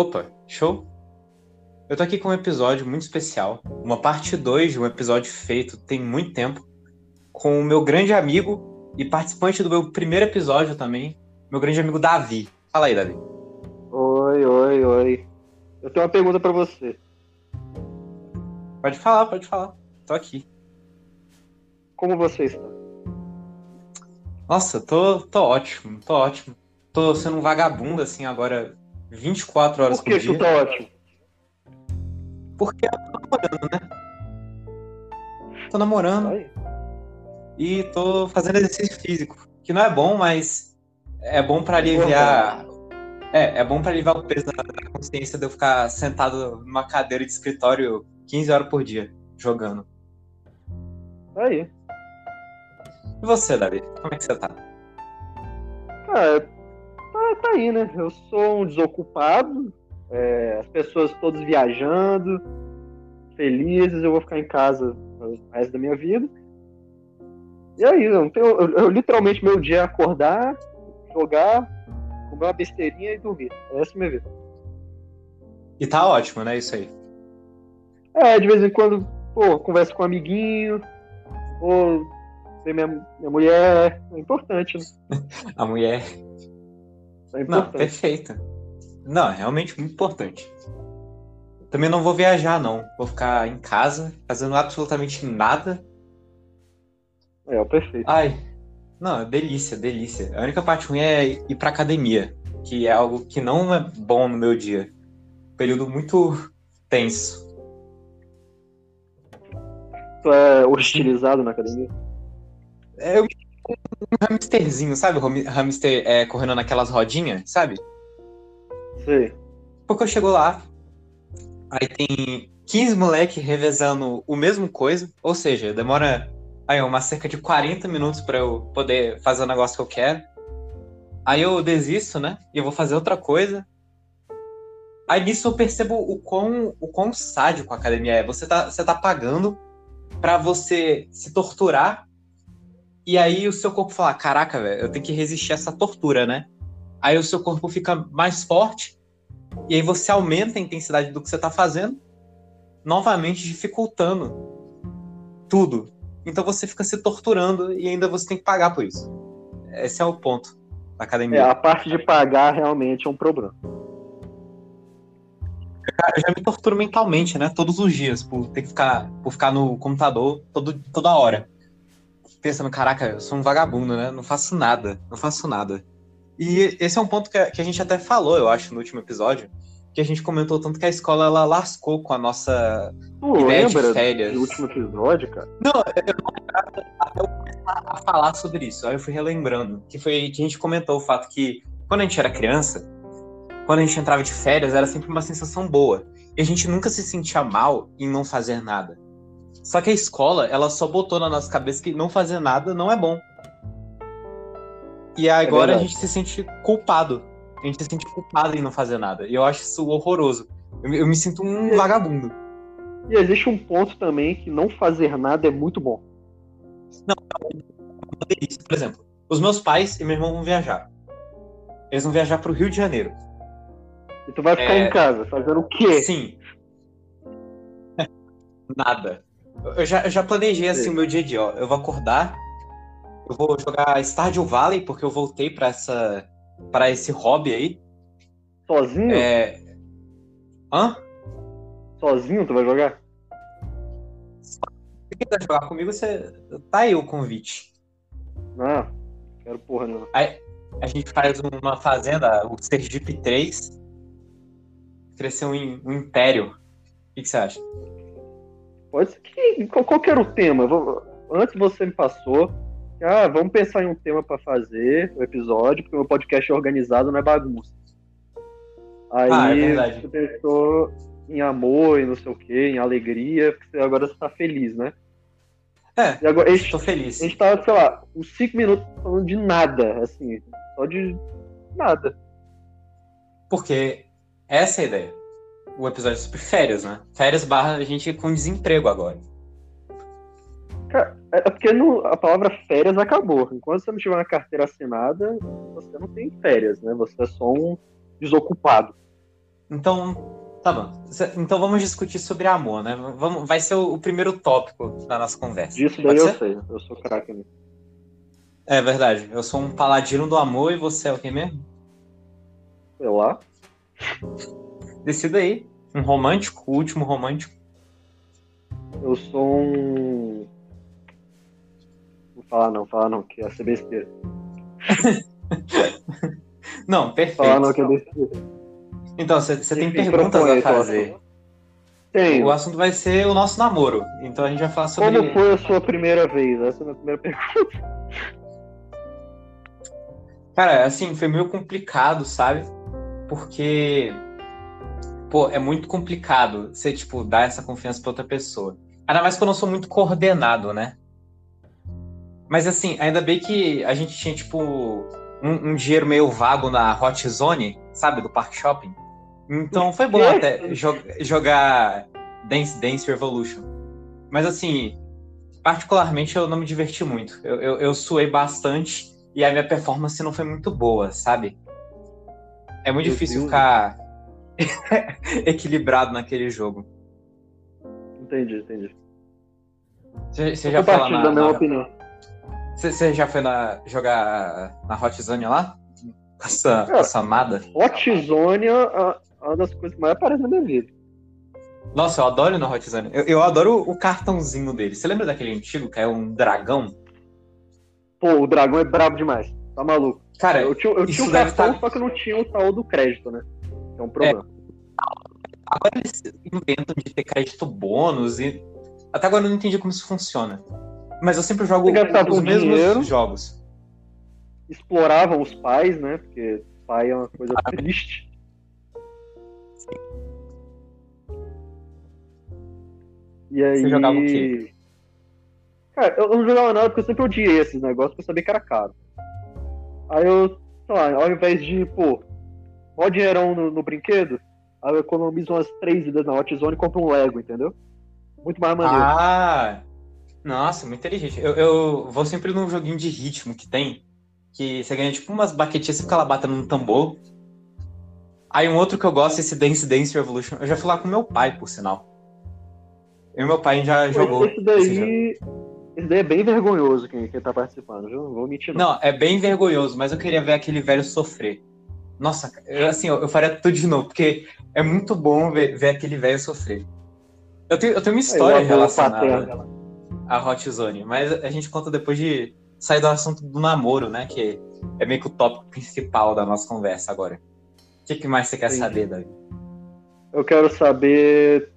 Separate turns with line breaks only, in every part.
Opa, show? Eu tô aqui com um episódio muito especial, uma parte 2 de um episódio feito tem muito tempo, com o meu grande amigo e participante do meu primeiro episódio também, meu grande amigo Davi. Fala aí, Davi.
Oi, oi, oi. Eu tenho uma pergunta pra você.
Pode falar, pode falar. Tô aqui.
Como você está?
Nossa, tô, tô ótimo, tô ótimo. Tô sendo um vagabundo, assim, agora 24 horas
Por que
por dia.
tu tá ótimo?
Porque eu tô namorando, né? Tô namorando
Aí.
e tô fazendo exercício físico. Que não é bom, mas é bom pra aliviar. É, é bom pra aliviar o peso da consciência de eu ficar sentado numa cadeira de escritório 15 horas por dia, jogando.
Aí.
E você, Davi? Como é que você tá?
Cara, tá, tá aí, né? Eu sou um desocupado, é, as pessoas todas viajando, felizes, eu vou ficar em casa o resto da minha vida. E aí, eu, não tenho, eu, eu literalmente meu dia é acordar, jogar, comer uma besteirinha e dormir. Essa é a minha vida.
E tá ótimo, né? Isso aí.
É, de vez em quando, pô, converso com um amiguinho, ou ver minha, minha mulher. É importante, né?
A mulher.
É
Não, perfeita. Não, é realmente muito importante. Também não vou viajar, não. Vou ficar em casa, fazendo absolutamente nada.
É, o perfeito.
Ai, não, é delícia, delícia. A única parte ruim é ir pra academia, que é algo que não é bom no meu dia. Período muito tenso.
Tu é hostilizado na academia?
É eu me um hamsterzinho, sabe? O hamster é, correndo naquelas rodinhas, sabe?
Sei.
Porque eu chego lá, aí tem 15 moleque revezando o mesmo coisa, ou seja, demora aí uma cerca de 40 minutos pra eu poder fazer o negócio que eu quero. Aí eu desisto, né? E eu vou fazer outra coisa. Aí nisso eu percebo o quão, o quão sádico a academia é. Você tá, você tá pagando pra você se torturar. E aí o seu corpo fala: Caraca, velho, eu tenho que resistir a essa tortura, né? Aí o seu corpo fica mais forte. E aí você aumenta a intensidade do que você tá fazendo, novamente dificultando tudo. Então você fica se torturando e ainda você tem que pagar por isso. Esse é o ponto da
É,
academia.
a parte de pagar realmente é um problema.
Eu já me torturo mentalmente, né? Todos os dias, por ter que ficar, por ficar no computador todo, toda hora. Pensando, caraca, eu sou um vagabundo, né? Não faço nada, não faço nada. E esse é um ponto que a, que a gente até falou, eu acho, no último episódio, que a gente comentou tanto que a escola ela lascou com a nossa
Tu
Ideia de
lembra
férias.
do último episódio, cara?
Não, eu não lembrava até eu começar a falar sobre isso. Aí eu fui relembrando. Que foi que a gente comentou o fato que, quando a gente era criança, quando a gente entrava de férias, era sempre uma sensação boa. E a gente nunca se sentia mal em não fazer nada. Só que a escola, ela só botou na nossa cabeça que não fazer nada não é bom. E agora a
verdade.
gente se sente culpado. A gente se sente culpado em não fazer nada. E eu acho isso horroroso. Eu, eu me sinto um vagabundo.
E existe um ponto também que não fazer nada é muito bom.
uma delícia. Por exemplo, os meus pais e meu irmão vão viajar. Eles vão viajar pro Rio de Janeiro.
E tu vai ficar
É.
em casa fazendo o quê?
Sim. Nada. Eu já, eu já planejei assim
Sim.
o meu dia a dia, ó. Eu vou acordar, eu vou jogar Stardew Valley, porque eu voltei pra essa para esse hobby aí.
Sozinho?
É... Hã?
Sozinho tu vai jogar?
Se quiser jogar comigo, você tá aí o convite.
Não, quero porra nenhuma.
A gente faz uma fazenda, o Sergipe 3. Crescer um, um império. O que, que você acha?
Pode ser que. Qual, que era o tema? Antes você me passou. Ah, vamos pensar em um tema pra fazer o episódio, porque o meu podcast é organizado, não é bagunça. Aí
Ah, é verdade.
você pensou em amor e não sei o quê, em alegria, porque agora você tá feliz, né?
É,
E agora, a gente,
tô feliz.
a gente tava, sei lá, uns 5 minutos falando de nada, assim, só de nada.
Porque essa é a ideia. O episódio sobre férias, né? Férias barra a gente com desemprego agora.
Cara, é é porque não- a palavra férias acabou. Enquanto você não tiver uma carteira assinada, você não tem férias, né? Você é só um desocupado.
Então, tá bom. Então vamos discutir sobre amor, né? Vamos, vai ser o, o primeiro tópico da nossa conversa.
Disso daí eu sei, eu sou craque nisso.
É verdade. Eu sou um paladino do amor e você é o que mesmo?
Sei lá.
Decida aí. Um romântico, o último romântico.
Eu sou um. Não falar não, falar não, que ia ser besteira.
não, perfeito.
Falar não, que é besteira.
Então, você tem perguntas a fazer.
Tenho.
O assunto vai ser o nosso namoro. Então a gente vai falar sobre.
Como foi a sua primeira vez? Essa é a minha primeira pergunta.
Cara, assim, foi meio complicado, sabe? Porque, pô, é muito complicado você, tipo, dar essa confiança pra outra pessoa. Ainda mais que eu não sou muito coordenado, né? Mas, assim, ainda bem que a gente tinha, tipo, um, um dinheiro meio vago na Hot Zone, sabe? Do Park Shopping. Então foi bom até jo jogar Dance Dance Revolution. Mas, assim, particularmente eu não me diverti muito. Eu, eu, eu suei bastante e a minha performance não foi muito boa, sabe? É muito Meu difícil Deus. ficar equilibrado naquele jogo.
Entendi, entendi.
Você, você já foi lá na, da minha na... opinião. Você, você, já foi na, jogar na Hot Zone lá? Com essa, com essa amada?
Hot Zone é uma das coisas que mais aparece na minha vida.
Nossa, eu adoro no Hot Zone. Eu, eu adoro o cartãozinho dele. Você lembra daquele antigo que é um dragão?
Pô, o dragão é brabo demais. Tá maluco.
Cara,
eu tinha, eu tinha o cartão, tá... só que eu não tinha o tal do crédito, né? É um problema. É.
Agora eles inventam de ter crédito bônus e. Até agora eu não entendi como isso funciona. Mas eu sempre jogo os mesmos dinheiro, jogos.
Exploravam os pais, né? Porque pai é uma coisa ah. triste. Sim. E aí.
Você jogava o quê?
Cara, eu não jogava nada porque eu sempre odiei esses negócios porque eu sabia que era caro. Aí eu, sei lá, ao invés de, pô, ó dinheirão no, no brinquedo, aí eu economizo umas três vidas na Hot Zone e compro um Lego, entendeu? Muito mais maneiro.
Ah! Nossa, muito inteligente. Eu, eu vou sempre num joguinho de ritmo que tem, que você ganha tipo umas baquetinhas, você fica lá batendo num tambor. Aí um outro que eu gosto é esse Dance Dance Revolution. Eu já fui lá com meu pai, por sinal. Eu e meu pai já Pô, jogou.
Esse daí, esse esse daí é bem vergonhoso quem, quem tá participando, viu? Não vou mentir.
Não. não, é bem vergonhoso, mas eu queria ver aquele velho sofrer. Nossa, eu, assim, eu, eu faria tudo de novo, porque é muito bom ver, ver aquele velho sofrer. Eu tenho, eu tenho uma história relacionada à Hot Zone, mas a gente conta depois de sair do assunto do namoro, né? Que é meio que o tópico principal da nossa conversa agora. O que, que mais você quer Sim. saber, Davi?
Eu quero saber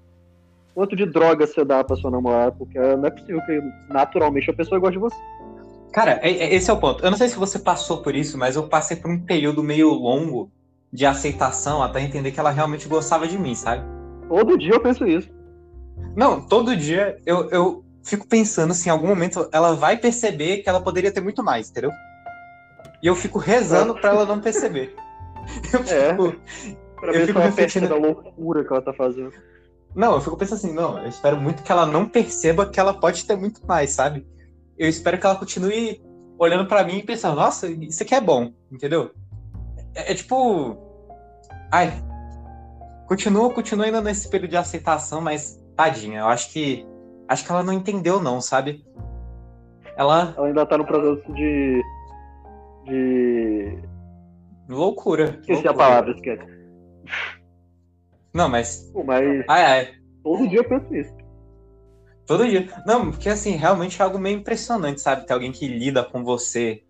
quanto de droga você dá pra sua namorada, porque não é possível que naturalmente a pessoa goste de você.
Cara, é, é, esse é o ponto. Eu não sei se você passou por isso, mas eu passei por um período meio longo de aceitação até entender que ela realmente gostava de mim, sabe?
Todo dia eu penso isso.
Não, todo dia eu, eu fico pensando se em algum momento ela vai perceber que ela poderia ter muito mais, entendeu? E eu fico rezando para ela não perceber.
Eu é, fico, é, pra eu fico refletindo da loucura que ela tá fazendo.
Não, eu fico pensando assim, não, eu espero muito que ela não perceba que ela pode ter muito mais, sabe? Eu espero que ela continue olhando para mim e pensando, nossa, isso aqui é bom, entendeu? É, é, tipo. Ai. Continua, continua ainda nesse período de aceitação, mas tadinha, eu acho que. Acho que ela não entendeu, não, sabe? Ela.
Ela ainda tá no processo de. De.
Loucura.
Esqueci
loucura.
a palavra, esquece.
Não, mas.
Pô, mas.
Ai, ai.
Todo dia eu penso isso.
Todo dia. Não, porque assim, realmente é algo meio impressionante, sabe? Ter alguém que lida com você.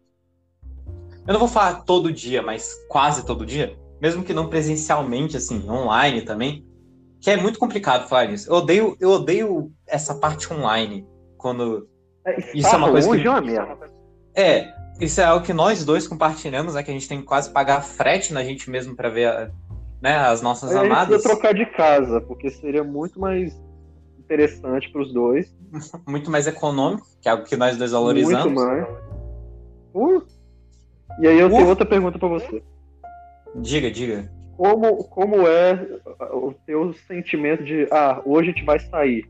Eu não vou falar todo dia, mas quase todo dia. Mesmo que não presencialmente, assim, online também. Que é muito complicado falar isso. Eu odeio, eu odeio essa parte online. Quando.
É, isso é uma coisa que.
É, é, isso é algo que nós dois compartilhamos, né? Que a gente tem que quase pagar frete na gente mesmo para ver a, né, as nossas
a
amadas.
Gente trocar de casa, porque seria muito mais interessante para os dois.
muito mais econômico, que é algo que nós dois valorizamos.
Muito mais. Uh. E aí eu uh. tenho outra pergunta para você.
Diga, diga.
Como, como é o teu sentimento de, ah, hoje a gente vai sair?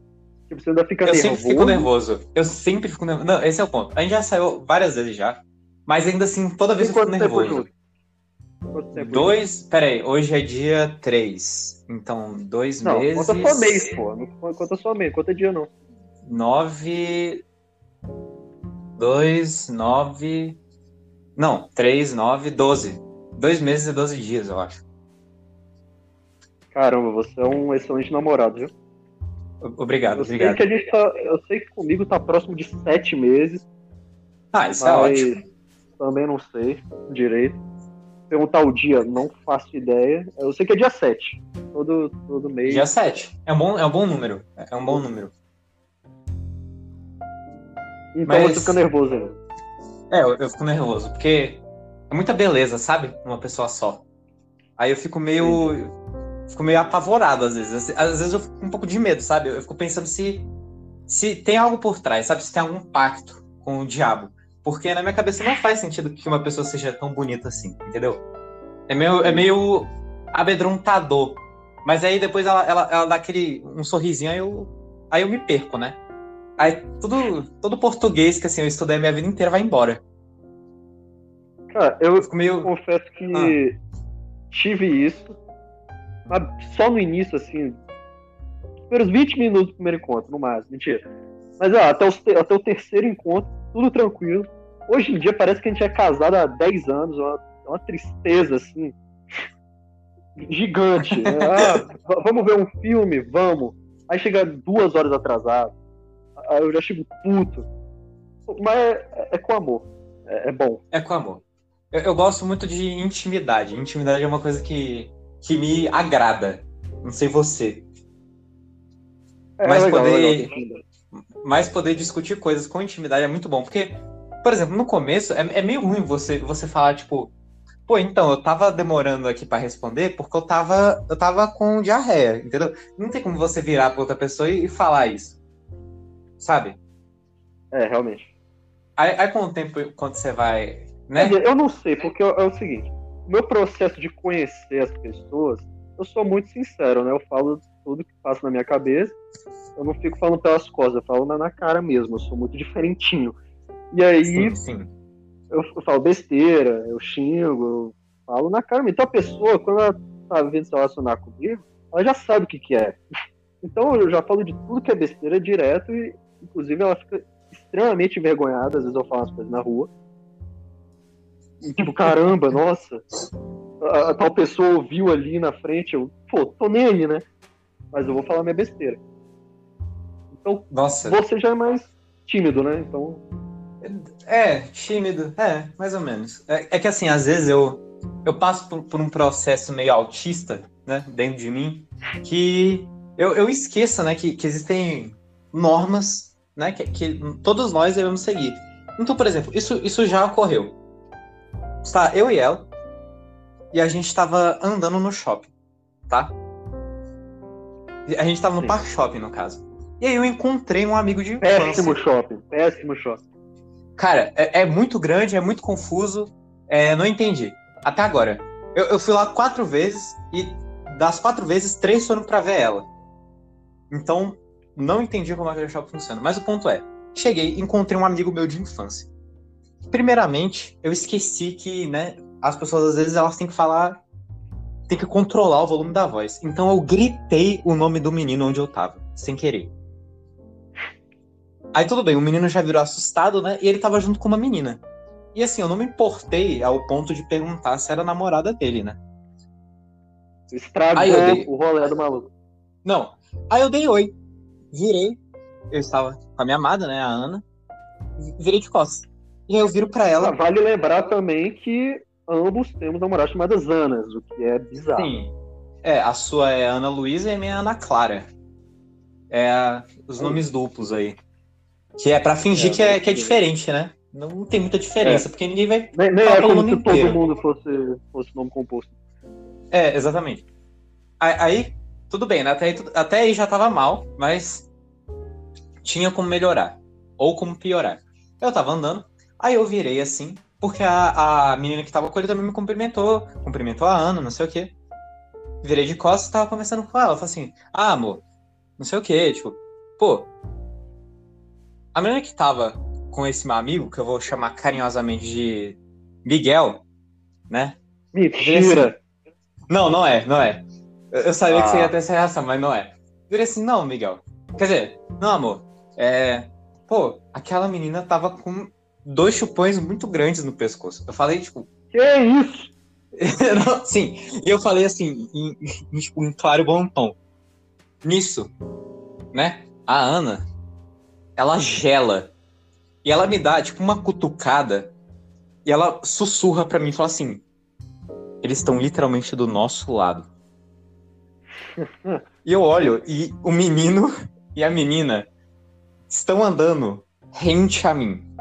Tipo, você ainda fica
eu
nervoso?
Eu sempre fico nervoso. Eu sempre fico nervoso. Não, esse é o ponto. A gente já saiu várias vezes já, mas ainda assim, toda vez e eu fico nervoso. Dois. Peraí, hoje é dia 3. Então, dois
Não,
meses.
conta só mês, pô. Não conta só mês, conta dia não.
Nove. Dois, nove. Não, três, nove, doze. Dois meses e doze dias, eu acho.
Caramba, você é um excelente namorado, viu?
Obrigado,
Eu sei
obrigado.
que a gente tá. Eu sei que comigo tá próximo de sete meses,
Ah, isso é ótimo.
também não sei direito. Perguntar o dia, não faço ideia. Eu sei que é dia 7. Todo, todo mês.
Dia 7. É um bom, é um bom número. É um bom número.
Então
mas-
você fica nervoso ainda.
É, eu, eu fico nervoso, porque é muita beleza, sabe? Uma pessoa só. Aí eu fico meio. Fico meio apavorado às vezes. Às vezes eu fico com um pouco de medo, sabe? Eu fico pensando se. Se tem algo por trás, sabe? Se tem algum pacto com o diabo. Porque na minha cabeça não faz sentido que uma pessoa seja tão bonita assim, entendeu? É meio, é meio amedrontador. Mas aí depois ela, ela, ela dá aquele. um sorrisinho, aí eu. Aí eu me perco, né? Aí tudo, todo português que assim, eu estudei a minha vida inteira vai embora.
Cara, eu
Eu meio.
confesso que
Ah.
tive isso. Só no início, assim. Primeiros 20 minutos do primeiro encontro, no máximo. Mentira. Mas ó, até, te- até o terceiro encontro, tudo tranquilo. Hoje em dia parece que a gente é casado há 10 anos. É uma, é uma tristeza, assim. Gigante. né? Ah, vamos ver um filme? Vamos. Aí chega duas horas atrasado. Aí eu já chego puto. Mas é, é com amor. É, é bom.
É com amor. Eu, eu gosto muito de intimidade. Intimidade é uma coisa que, que me agrada. Não sei você.
É
Mas
legal,
poder-
legal.
Mas poder discutir coisas com intimidade é muito bom. Porque, por exemplo, no começo é, é meio ruim você, você falar, tipo, pô, então, eu tava demorando aqui pra responder porque eu tava, eu tava com diarreia, entendeu? Não tem como você virar pra outra pessoa e, e falar isso. Sabe?
É, realmente.
Aí, aí com o tempo, quando você vai. Né?
Eu não sei, porque é é o seguinte: meu processo de conhecer as pessoas, eu sou muito sincero, né? Eu falo tudo que passa na minha cabeça, eu não fico falando pelas costas, eu falo na, na cara mesmo, eu sou muito diferentinho. E aí
Sim, sim.
eu, eu falo besteira, eu xingo, eu falo na cara mesmo. Então a pessoa, quando ela tá vindo se relacionar comigo, ela já sabe o que, que é. Então eu já falo de tudo que é besteira direto e, inclusive, ela fica extremamente envergonhada, às vezes eu falo as coisas na rua. E, tipo, caramba, nossa, a, a tal pessoa ouviu ali na frente, eu, pô, tô nem aí, né? Mas eu vou falar minha besteira. Então,
Nossa.
você já é mais tímido, né? Então,
É, tímido, é, mais ou menos. É, é que assim, às vezes eu, eu passo por, por um processo meio autista, né, dentro de mim, que eu, eu esqueço, né, que, que existem normas, né, que, que todos nós devemos seguir. Então, por exemplo, isso, isso já ocorreu. Está eu e ela, e a gente estava andando no shopping, tá? A gente estava no
Sim.
parque shopping, no caso. E aí eu encontrei um amigo de infância.
péssimo shopping, péssimo shopping.
Cara, é, é muito grande, é muito confuso. é, não entendi. Até agora. Eu, eu fui lá quatro vezes e das quatro vezes, três foram pra ver ela. Então, não entendi como aquele shopping funciona. Mas o ponto é: cheguei, encontrei um amigo meu de infância. Primeiramente, eu esqueci que, né, as pessoas às vezes elas têm que falar, tem que controlar o volume da voz. Então eu gritei o nome do menino onde eu tava, sem querer. Aí tudo bem, o menino já virou assustado, né? E ele tava junto com uma menina. E assim, eu não me importei ao ponto de perguntar se era a namorada dele, né?
Estragou
Aí eu dei-
o rolê do maluco.
Não. Aí eu dei oi. Virei. Eu estava com a minha amada, né? A Ana. Virei de costas. E aí eu viro pra
Ah,
ela.
Vale lembrar também que ambos temos namoradas chamadas Anas, o que é bizarro.
Sim. É, a sua é Ana Luísa e a minha é Ana Clara. É os nomes duplos aí. Que é pra fingir
É,
que, é, que é diferente, né? Não, não tem muita diferença, porque ninguém vai.
Nem, nem é como se todo
inteiro.
mundo fosse, fosse nome composto.
É, exatamente. Aí, tudo bem, né? Até aí, até aí já tava mal, mas tinha como melhorar. Ou como piorar. Eu tava andando, aí eu virei assim, porque a, a menina que tava com ele também me cumprimentou, cumprimentou a Ana, não sei o quê. Virei de costas e tava conversando com ela. Falei assim, ah, amor, não sei o quê, tipo, pô. A menina que tava com esse meu amigo, que eu vou chamar carinhosamente de Miguel, né?
Mentira!
Não, não é, não é. Eu, eu sabia ah. que você ia ter essa reação, mas não é. Diria assim, não, Miguel. Quer dizer, não, amor. É. Pô, aquela menina tava com dois chupões muito grandes no pescoço. Eu falei, tipo.
Que isso?
Sim, e eu falei assim, em, em, tipo, em claro bom tom. Nisso, né? A Ana, ela gela. E ela me dá, tipo, uma cutucada. E ela sussurra para mim e fala assim: Eles estão literalmente do nosso lado. e eu olho e o menino e a menina estão andando rente a mim.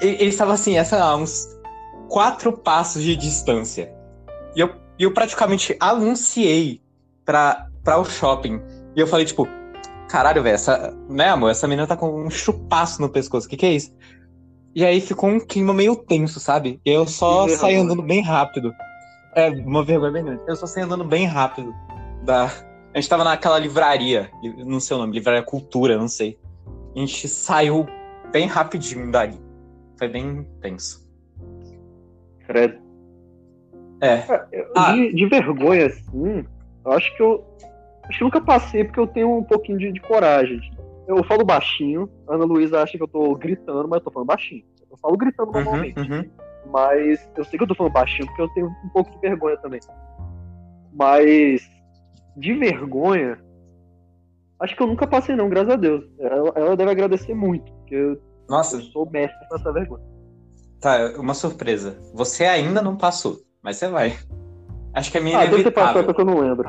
Eles estavam assim, essa, uns quatro passos de distância. E eu, eu praticamente anunciei pra, pra o shopping. E eu falei, tipo, caralho, velho, essa. Né, amor? Essa menina tá com um chupaço no pescoço. O que, que é isso? E aí ficou um clima meio tenso, sabe? E eu só saí andando bem rápido. É, uma vergonha bem grande. Eu só saí andando bem rápido. Da... A gente tava naquela livraria, não sei o nome, Livraria Cultura, não sei. A gente saiu bem rapidinho dali. Foi bem tenso.
Credo.
É.
é ah. De, de, vergonha, assim, eu acho que eu. Acho que eu nunca passei porque eu tenho um pouquinho de, de coragem. Eu falo baixinho, a Ana Luísa acha que eu tô gritando, mas eu tô falando baixinho. Eu falo gritando uhum, normalmente. Uhum, uhum. Mas eu sei que eu tô falando baixinho porque eu tenho um pouco de vergonha também. Mas de vergonha, acho que eu nunca passei, não, graças a Deus. Ela, ela deve agradecer muito, porque eu,
Nossa.
eu sou mestre nessa vergonha.
Tá, uma surpresa. Você ainda não passou, mas você vai. Acho que a minha
ah,
é deve
ter passado, só que eu não lembro.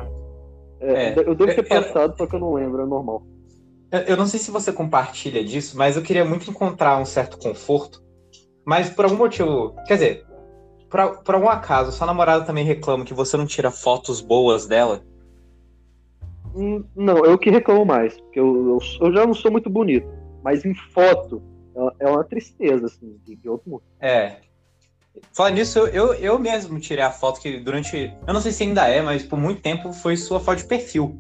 É, é, eu devo ter passado, eu, só que eu não lembro, é normal.
Eu não sei se você compartilha disso, mas eu queria muito encontrar um certo conforto. Mas por algum motivo. Quer dizer, por, por algum acaso, sua namorada também reclama que você não tira fotos boas dela?
Hum, não, eu que reclamo mais. Porque eu, eu, eu já não sou muito bonito. Mas em foto, é, é uma tristeza, assim, de, de outro mundo.
É. Falando nisso, eu, eu, mesmo tirei a foto que durante. Eu não sei se ainda é, mas por muito tempo foi sua foto de perfil.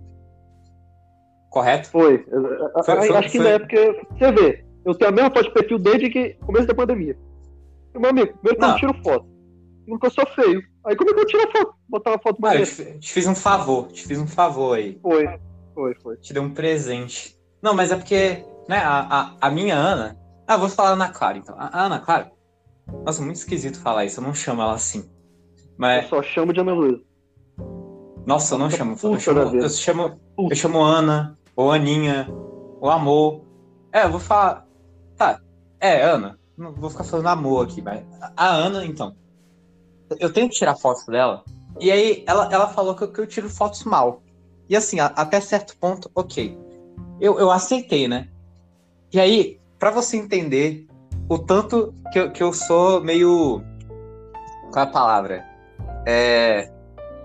Correto?
Foi. foi, foi Acho que foi... ainda é porque. Você vê, eu tenho a mesma foto de perfil desde que começo da pandemia. meu amigo, primeiro que eu não tiro foto. Nunca sou feio. Aí como é que eu tiro a foto? Botar uma foto
mais. Ah, eu te, te, fiz um favor, te fiz um favor aí.
Foi, foi, foi.
Te dei um presente. Não, mas é porque, né, a, a, a minha Ana. Ah, vou falar Ana Clara então. A Ana Clara. Nossa, muito esquisito falar isso, eu não chamo ela assim. Mas...
Eu só chamo de Ana Luísa.
Nossa, eu não chamo. Eu chamo, eu chamo, eu chamo Ana, ou Aninha, ou Amor. É, eu vou falar. Tá, é, Ana. Não vou ficar falando amor aqui, mas. A Ana, então. Eu tenho que tirar fotos dela. E aí ela, ela falou que eu, que eu tiro fotos mal. E assim, a, até certo ponto, ok. Eu, eu aceitei, né? E aí, para você entender o tanto que eu, que eu sou meio. Qual é a palavra? É.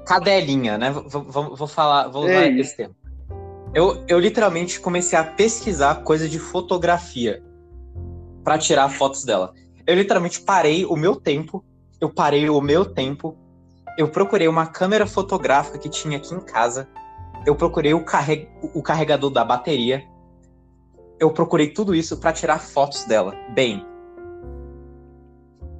Cadelinha, né? Vou, vou, vou falar, vou usar Ei. esse termo. Eu, eu literalmente comecei a pesquisar coisa de fotografia para tirar fotos dela. Eu literalmente parei o meu tempo, eu parei o meu tempo, eu procurei uma câmera fotográfica que tinha aqui em casa, eu procurei o, o carregador da bateria, eu procurei tudo isso para tirar fotos dela. Bem,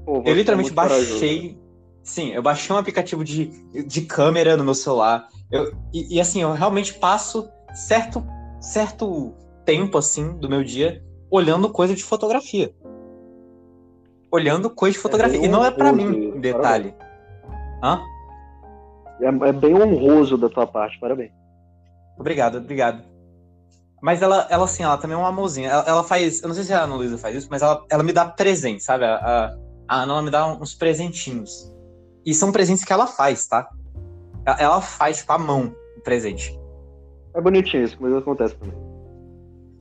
Pô, eu literalmente baixei. Sim, eu baixei um aplicativo de, de câmera no meu celular. Eu, e, e, assim, eu realmente passo certo, certo tempo, assim, do meu dia olhando coisa de fotografia. Olhando coisa de fotografia. É e não é para mim, em detalhe. Hã?
É, é, bem honroso da tua parte, parabéns.
Obrigado, obrigado. Mas ela, ela assim, ela também é uma amorzinha. Ela, ela, faz. Eu não sei se a Ana Luísa faz isso, mas ela, ela me dá presente, sabe? A, a, a Ana ela me dá uns presentinhos. E são presentes que ela faz, tá? Ela faz, tipo, a mão o presente.
É bonitinho isso, mas acontece também.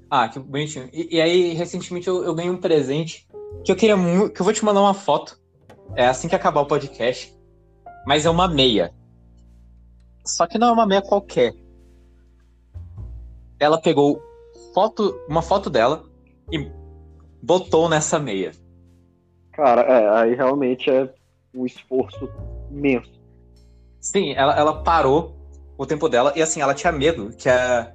Ah, que bonitinho. E, e aí, recentemente, eu, eu, ganhei um presente que eu queria muito. Que eu vou te mandar uma foto. É assim que acabar o podcast. Mas é uma meia. Só que não é uma meia qualquer. Ela pegou foto, uma foto dela e botou nessa meia.
Cara, é, aí realmente é um esforço imenso.
Sim, ela, ela parou o tempo dela. E assim, ela tinha medo que, a,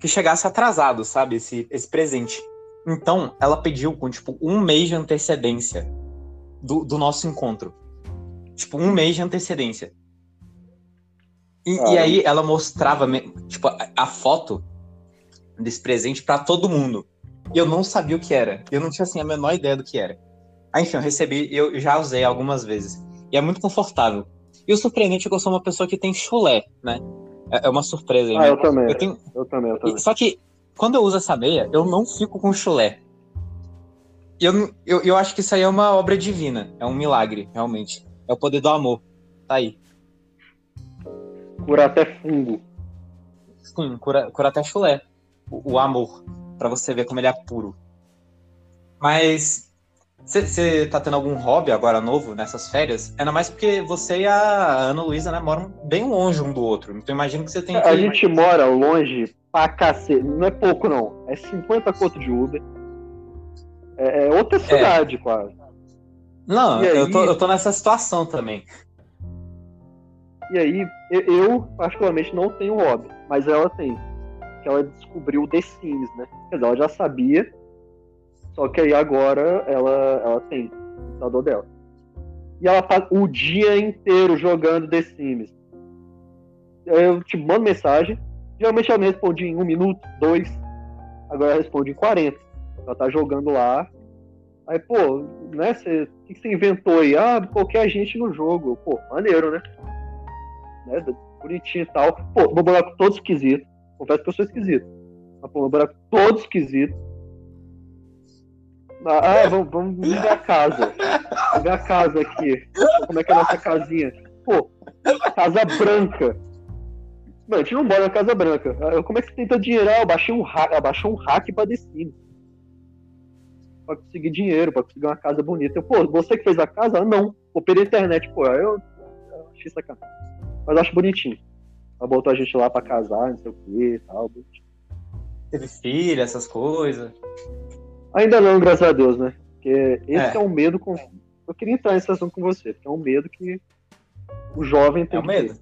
que chegasse atrasado, sabe? Esse, esse presente. Então, ela pediu com, tipo, um mês de antecedência do, do nosso encontro. Tipo, um mês de antecedência. E,
Ah,
e aí ela mostrava, tipo, a, a foto desse presente pra todo mundo. E eu não sabia o que era. Eu não tinha, assim, a menor ideia do que era. Aí, enfim, eu recebi, eu já usei algumas vezes. E é muito confortável. E o surpreendente é que eu sou uma pessoa que tem chulé, né? É é uma surpresa aí,
Ah,
né?
eu também.
Eu tenho,
Eu também, eu também.
Só que quando eu uso essa meia, eu não fico com chulé. Eu, eu, eu acho que isso aí é uma obra divina. É um milagre, realmente. É o poder do amor. Tá aí.
Curar até fungo.
Sim, cura, cura até chulé. O, o amor. Pra você ver como ele é puro. Mas. Você tá tendo algum hobby agora novo nessas férias? Ainda mais porque você e a Ana Luísa, né, moram bem longe um do outro. Então imagino que você tem que.
A gente mora longe pra cacete. Não é pouco, não. É 50 conto de Uber. É, é outra cidade, quase.
Não,
aí?
eu tô, eu tô nessa situação também.
E aí, eu, eu, particularmente não tenho hobby, mas ela tem. Que ela descobriu The Sims, né? Quer dizer, ela já sabia, só que aí agora ela, ela tem o computador dela. E ela passa o dia inteiro jogando The Sims. Eu te mando mensagem, geralmente ela me responde em um minuto, dois, agora ela responde em 40. Ela tá jogando lá. Aí, pô, né, o que você inventou aí? Ah, qualquer gente no jogo. Pô, maneiro, né? né? Bonitinho e tal. Pô, meu boneco todo esquisito. Confesso que eu sou esquisito. Mas, pô, meu boneco todo esquisito. Ah, ah, vamos, vamos ver a casa. Vamos ver a casa aqui. Como é que é a nossa casinha? Pô, casa branca. Mano, a gente não mora na casa branca. Ah, Como é que você tenta dinheiro? Ah, eu baixei um hack, eu baixei um hack pra Sims. Pra conseguir dinheiro, pra conseguir uma casa bonita. Eu, pô, você que fez a casa? Ah, não. Pô, pela internet, pô. Eu, eu achei sacanagem. Mas eu acho bonitinho. Ela botou a gente lá pra casar, não sei o que e tal.
Teve filho, essas coisas.
Ainda não, graças a Deus, né? Porque esse é,
É.
um medo. Com... Eu queria entrar nesse assunto com você, porque é um medo que o jovem tem
É
que
medo.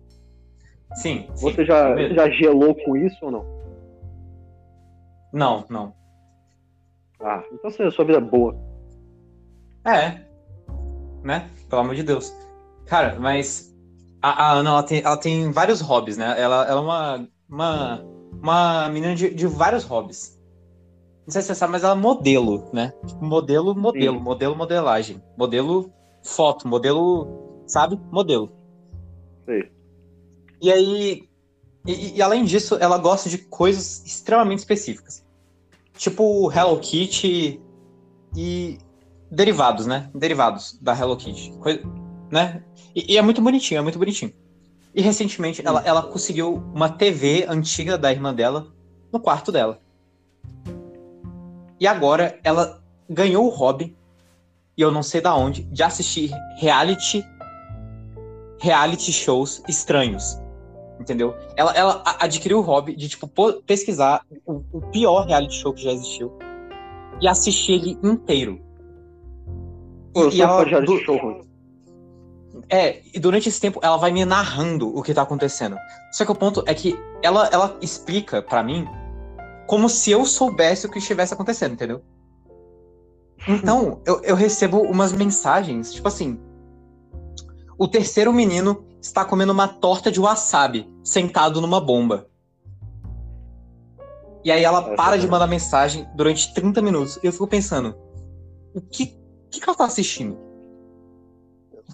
Sim. sim,
Você já,
é o medo.
já gelou com isso ou não?
Não, não.
Ah, então você- a sua vida é boa.
É. Né? Pelo amor de Deus. Cara, mas a, a Ana, ela tem, ela tem vários hobbies, né? Ela, ela é uma, uma, uma menina de, de vários hobbies. Não sei se você sabe, mas ela é modelo, né? Tipo, modelo, modelo,
Sim.
modelo, modelagem. Modelo foto, modelo, sabe? Modelo.
Sei.
E aí, e, e além disso, ela gosta de coisas extremamente específicas. Tipo Hello Kitty e derivados, né? Derivados da Hello Kitty. Coi- né? E, e é muito bonitinho, é muito bonitinho. E recentemente ela, ela conseguiu uma TV antiga da irmã dela no quarto dela. E agora ela ganhou o hobby, e eu não sei da onde, de assistir reality reality shows estranhos. Entendeu? Ela, ela adquiriu o hobby de, tipo, po- pesquisar o, o pior reality show que já existiu e assistir ele inteiro.
Pô, eu
E-
sou
ela- du-
show ruim.
É, e durante esse tempo ela vai me narrando o que tá acontecendo. Só que o ponto é que ela, ela explica pra mim como se eu soubesse o que estivesse acontecendo, entendeu? Então, eu, eu recebo umas mensagens, tipo assim. O terceiro menino está comendo uma torta de wasabi, sentado numa bomba. E aí ela para de mandar mensagem durante 30 minutos. E eu fico pensando, o que, que, que ela tá assistindo?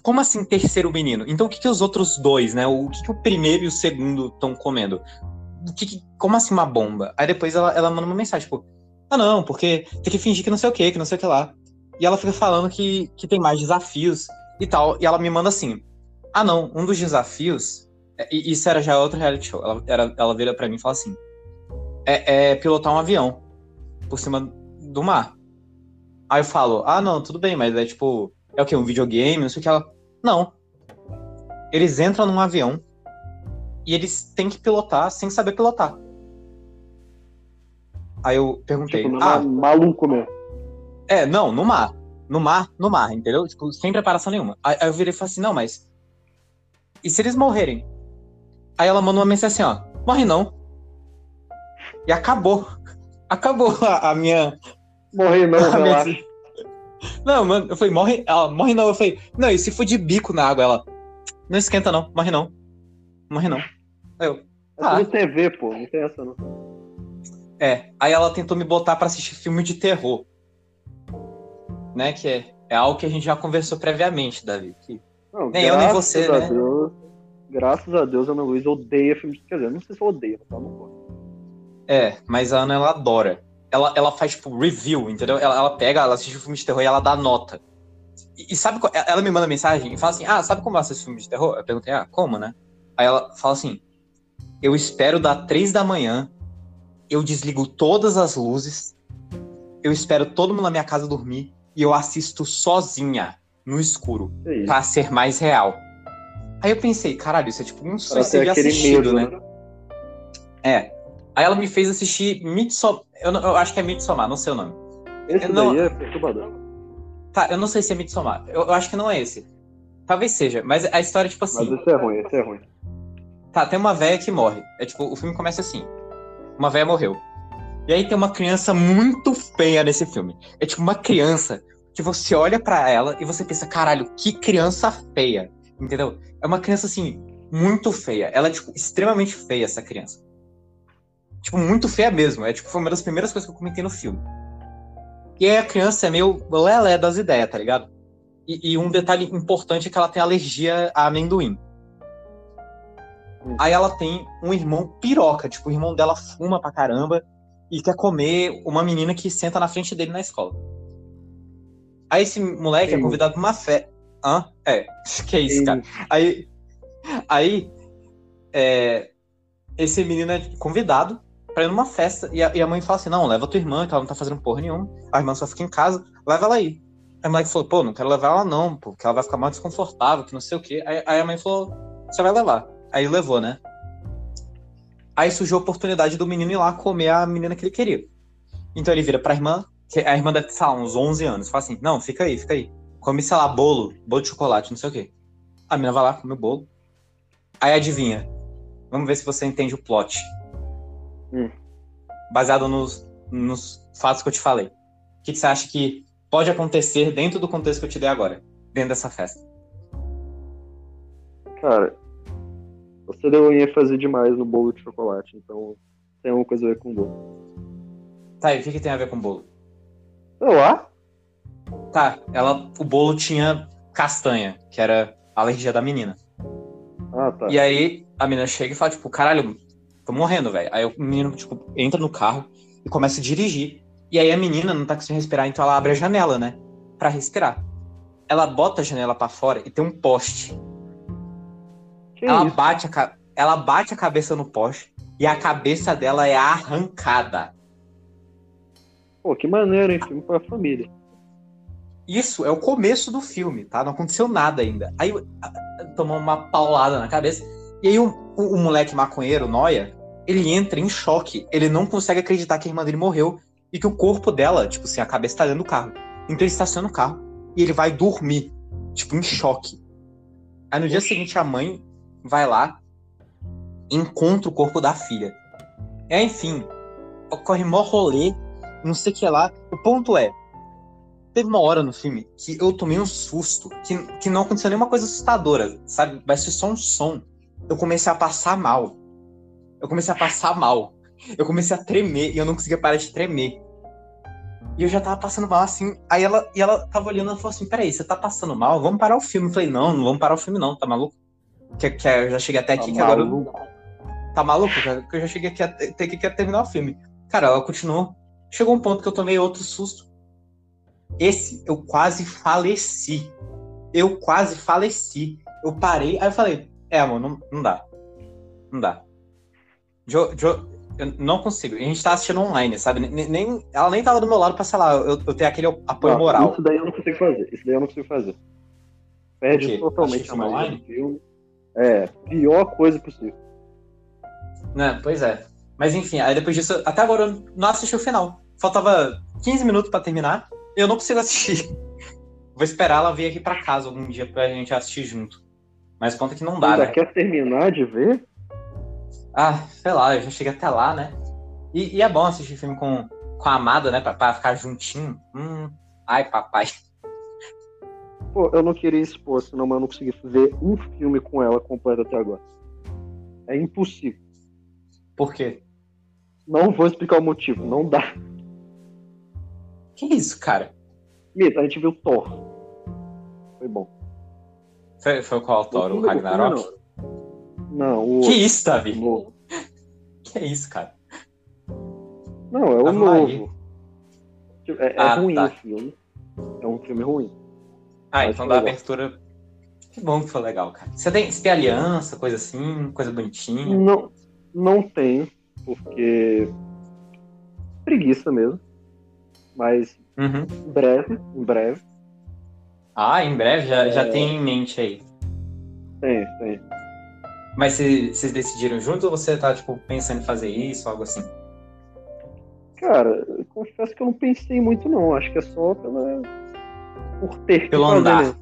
Como assim terceiro menino? Então o que, que os outros dois, né? O que, que o primeiro e o segundo estão comendo? O que, que- como assim uma bomba? Aí depois ela, ela manda uma mensagem, tipo, ah não, porque tem que fingir que não sei o que, que não sei o que lá. E ela fica falando que, que tem mais desafios e tal. E ela me manda assim, ah não, um dos desafios, é- e isso era já outro reality show. Ela, era, ela vira pra mim e fala assim, é, é pilotar um avião por cima do mar. Aí eu falo, ah não, tudo bem, mas é tipo, é o quê? Um videogame? Não sei o que ela. Não. Eles entram num avião e eles têm que pilotar sem saber pilotar. Aí eu perguntei,
Tipo,
ah,
ma- maluco mesmo.
é, não, no mar. No mar, no mar, entendeu? Tipo, sem preparação nenhuma. Aí, eu virei e falei assim, não, mas. E se eles morrerem? Aí ela mandou uma mensagem assim, ó, morre não. E acabou. Acabou a, a minha.
Morrer não,
a minha-
relaxa.
Não, mano, eu falei, morre. Ela, morre não. Eu falei, não, e se for de bico na água? Ela, não esquenta não, morre não. Morre não. Aí eu,
ah. É TV, pô, não tem essa não.
É, aí ela tentou me botar para assistir filme de terror. Né, que é, é algo que a gente já conversou previamente, Davi. Que
não, nem eu nem você, né? Deus, graças a Deus, a Ana Luiz odeia filme de Quer dizer, não sei se eu odeio, tá? Não
É, mas a Ana, ela adora. Ela, ela faz, tipo, review, entendeu? Ela, ela pega, ela assiste o filme de terror e ela dá nota. E, e sabe, ela me manda mensagem e fala assim, ah, sabe como eu assisto filme de terror? Eu perguntei, ah, como, né? Aí ela fala assim, eu espero dar três da manhã, eu desligo todas as luzes, eu espero todo mundo na minha casa dormir e eu assisto sozinha, no escuro, é para ser mais real. Aí eu pensei, caralho, isso é tipo um suicídio assistido, medo, né? né? É. Aí ela me fez assistir Midsommar. Eu, eu, acho que é Midsommar, não sei o nome.
Esse
eu
daí é perturbador.
Tá, eu não sei se é Midsommar. Eu, eu acho que não é esse. Talvez seja, mas a história, tipo assim.
Mas esse é ruim, esse é ruim.
Tá, tem uma velha que morre. É tipo, o filme começa assim. Uma velha morreu. E aí tem uma criança muito feia nesse filme. É tipo uma criança que você olha para ela e você pensa, caralho, que criança feia. Entendeu? É uma criança assim, muito feia. Ela é, tipo, extremamente feia, essa criança. Tipo, muito feia mesmo. É tipo, foi uma das primeiras coisas que eu comentei no filme. E aí a criança é meio lelé das ideias, tá ligado? E, e um detalhe importante é que ela tem alergia a amendoim. Aí ela tem um irmão piroca, tipo, o irmão dela fuma pra caramba e quer comer uma menina que senta na frente dele na escola. Aí esse moleque Sim. é convidado pra uma festa. Hã? É, que é isso, Sim. cara. Aí, aí é, esse menino é convidado pra ir numa festa e a, e a, mãe fala assim: não, leva tua irmã, que ela não tá fazendo porra nenhuma. A irmã só fica em casa, leva ela aí. Aí o moleque falou: pô, não quero levar ela não, porque ela vai ficar mais desconfortável, que não sei o quê. Aí, aí a mãe falou: você vai levar. Aí levou, né? Aí surgiu a oportunidade do menino ir lá comer a menina que ele queria. Então ele vira pra irmã, que a irmã deve ter, sei lá, uns 11 anos. Fala assim, não, fica aí, fica aí. Come, sei lá, bolo, bolo de chocolate, não sei o quê. A menina vai lá, come o bolo. Aí adivinha. Vamos ver se você entende o plot. Hum. Baseado nos, nos fatos que eu te falei. O que, que você acha que pode acontecer dentro do contexto que eu te dei agora? Dentro dessa festa?
Cara, você deu ênfase demais no bolo de chocolate, então tem alguma coisa a ver com o bolo.
Tá, e o que, que tem a ver com o bolo?
Sei lá.
Tá, ela, o bolo tinha castanha, que era a alergia da menina.
Ah, tá.
E aí a menina chega e fala, tipo, caralho, tô morrendo, velho. Aí o menino, tipo, entra no carro e começa a dirigir. E aí a menina não tá conseguindo respirar, então ela abre a janela, né? Pra respirar. Ela bota a janela para fora e tem um poste que ela isso? bate, a, ela bate a cabeça no poste e a cabeça dela é arrancada.
Pô, que maneiro, hein? Filme pra família.
Isso é o começo do filme, tá? Não aconteceu nada ainda. Aí tomou uma paulada na cabeça. E aí o, o, o moleque maconheiro, Noia, ele entra em choque. Ele não consegue acreditar que a irmã dele morreu e que o corpo dela, tipo assim, a cabeça tá dentro do carro. Então ele estaciona o carro e ele vai dormir, tipo, em choque. Aí no dia seguinte a mãe vai lá, encontra o corpo da filha. É, enfim, ocorre mó rolê, não sei o que lá. O ponto é, teve uma hora no filme que eu tomei um susto, que, que não aconteceu nenhuma coisa assustadora, sabe? Vai ser só um som. Eu comecei a passar mal. Eu comecei a passar mal. Eu comecei a tremer e eu não conseguia parar de tremer. E eu já tava passando mal assim. Aí ela, e ela tava olhando e falou assim: Peraí, você tá passando mal? Vamos parar o filme. Eu falei: Não, não vamos parar o filme, não, tá maluco? Que, que eu já cheguei até aqui, tá que agora. Eu... Tá maluco? Que eu já cheguei aqui até que quer terminar o filme. Cara, ela continuou. Chegou um ponto que eu tomei outro susto. Esse, eu quase faleci. Eu quase faleci. Eu parei, aí eu falei, é, amor, não, não dá. Não dá. Jo, jo, eu não consigo. A gente tá assistindo online, sabe? Nem, ela nem tava do meu lado pra, sei lá, eu, eu ter aquele apoio ah, moral.
Isso daí eu não consigo fazer. Isso daí eu não consigo fazer. Perde totalmente a magia do filme. É, pior coisa possível.
Né, pois é. Mas enfim, aí depois disso, até agora eu não assisti o final. Faltava 15 minutos para terminar. Eu não consigo assistir. Vou esperar ela vir aqui para casa algum dia pra gente assistir junto. Mas conta que não dá, Ainda
né? quer terminar de ver?
Ah, sei lá, eu já cheguei até lá, né? E, e é bom assistir filme com, com a amada, né? Pra, pra ficar juntinho. Hum, ai, papai.
Pô, eu não queria expor, senão eu não consegui ver um filme com ela completo até agora. É impossível.
Por quê?
Não vou explicar o motivo, não dá.
Que isso, cara?
Mito, a gente viu Thor. Foi bom.
Foi, foi qual Thor? O Ragnarok?
Não, o.
Que isso, Davi?
novo.
Que isso, cara?
Não, é o
Ave
novo.
Maria.
É, é
Ah,
ruim
tá.
o filme. É um filme ruim.
Ah,
Mas
então
foi
da
legal.
abertura. Que bom que foi legal, cara. Você tem, você tem aliança, coisa assim, coisa bonitinha.
Não, não tem, porque. Preguiça mesmo. Mas
Uhum.
em breve, em breve.
Ah, em breve já, já
É.
tem em mente aí.
Tem, tem.
Mas cê- vocês decidiram juntos ou você tá, tipo, pensando em fazer isso, algo assim?
Cara, eu confesso que eu não pensei muito, não. Acho que é só pela. Por ter
Pelo
fazer
andar.
mesmo.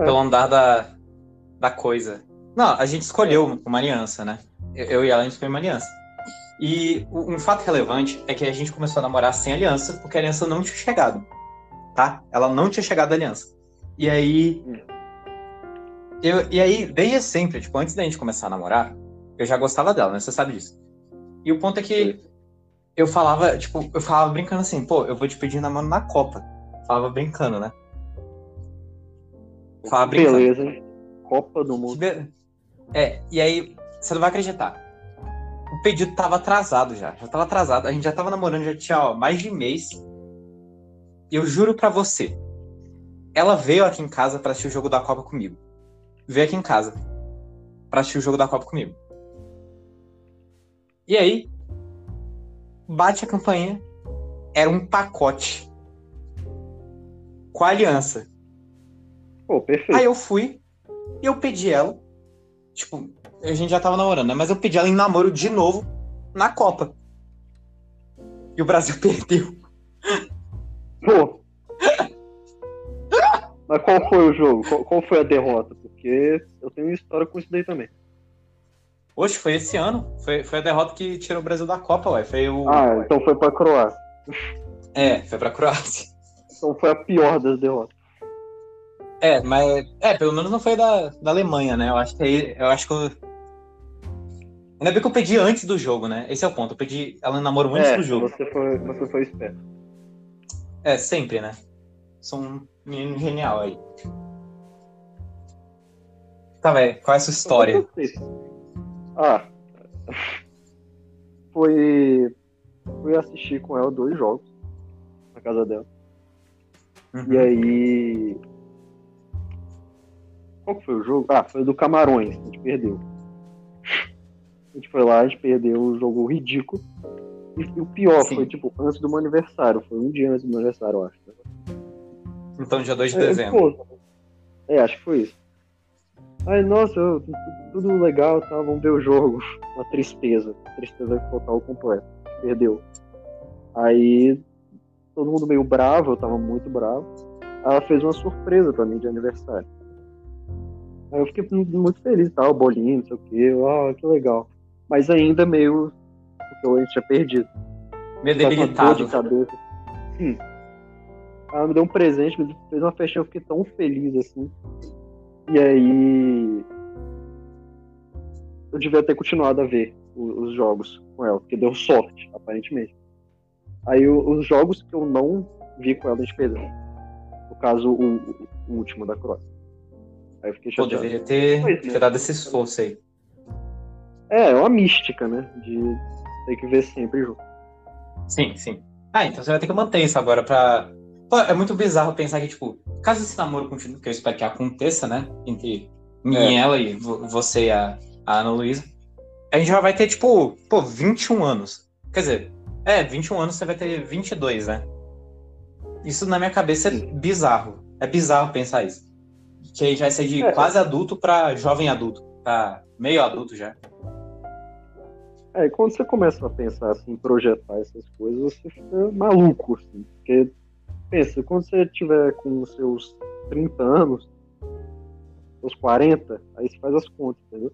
É.
Pelo andar da, da coisa. Não, a gente escolheu uma aliança, né? Eu, eu e ela, a gente escolheu uma aliança. E um fato relevante é que a gente começou a namorar sem aliança, porque a aliança não tinha chegado. Tá? Ela não tinha chegado a aliança. E aí. Eu, e aí, desde sempre, tipo, antes da gente começar a namorar, eu já gostava dela, né? Você sabe disso. E o ponto é que eu falava, tipo, eu falava brincando assim, pô, eu vou te pedir namoro na Copa. Falava brincando, né? Falava brincando.
Beleza, hein? Copa do Mundo.
be- É, e aí, você não vai acreditar. O pedido tava atrasado já. Já tava atrasado. A gente já tava namorando, já tinha ó, mais de mês. E eu juro pra você. Ela veio aqui em casa pra assistir o jogo da Copa comigo. Veio aqui em casa pra assistir o jogo da Copa comigo. E aí, bate a campainha. Era um pacote. Com a aliança.
Pô, perfeito.
Aí eu fui e eu pedi ela. Tipo, a gente já tava namorando, né? Mas eu pedi ela em namoro de novo na Copa. E o Brasil perdeu.
Pô. Mas qual foi o jogo? Qual, qual foi a derrota? Porque eu tenho uma história com isso daí também.
Hoje foi esse ano. Foi, foi a derrota que tirou o Brasil da Copa, ué. Foi o.
Ah, então foi pra Croácia.
É, foi pra Croácia.
Então foi a pior das derrotas.
É, mas. É, pelo menos não foi da, da Alemanha, né? Eu acho que aí. Eu acho que eu. Ainda bem que eu pedi antes do jogo, né? Esse é o ponto. Eu pedi ela em namoro antes
é,
do jogo.
Você foi, você foi esperto.
É, sempre, né? Um menino genial aí. Tá, velho. Qual é a sua história?
Ah. Foi. Fui assistir com ela dois jogos na casa dela.
Uhum.
E aí. Qual foi o jogo? Ah, foi o do Camarões, a gente perdeu. A gente foi lá, a gente perdeu o jogo ridículo. E, e o pior
Sim.
foi, tipo, antes do meu aniversário. Foi um dia antes do meu aniversário, eu acho.
Então, dia 2 de
É,
dezembro.
pô, é, acho que foi isso. Aí, nossa, tudo legal, tá? Vamos ver o jogo. Uma tristeza. Tristeza total completa. Perdeu. Aí, todo mundo meio bravo, eu tava muito bravo. Ela fez uma surpresa pra mim de aniversário. Aí eu fiquei muito feliz, tal, bolinho, não sei o quê. Ah, que legal. Mas ainda meio. Porque eu tinha perdido.
Meio
dor de
debilitado.
cabeça. Hum. Ela me deu um presente, me fez uma festinha, eu fiquei tão feliz assim. E aí. Eu devia ter continuado a ver os jogos com ela, porque deu sorte, aparentemente. Aí os jogos que eu não vi com ela, a gente perdeu. No caso, o, o- último da Croácia. Aí eu fiquei
Pô,
chateado.
deveria ter,
né?
ter dado esse esforço aí.
É, é uma mística, né? De ter que ver sempre junto.
Sim, sim. Ah, então você vai ter que manter isso agora pra. Pô, é muito bizarro pensar que, tipo, caso esse namoro continue, que eu espero que aconteça, né? Entre mim
É.
e ela e vo- você e a, a Ana Luísa, a gente já vai ter, tipo, pô, 21 anos. Quer dizer, é, 21 anos você vai ter 22, né? Isso na minha cabeça é bizarro. É bizarro pensar isso. Que a gente vai ser de
É.
quase adulto pra jovem adulto. Pra meio adulto já.
É, e quando você começa a pensar assim, projetar essas coisas, você fica maluco, assim. Porque, pensa, quando você tiver com os seus 30 anos, seus 40, aí você faz as contas, entendeu?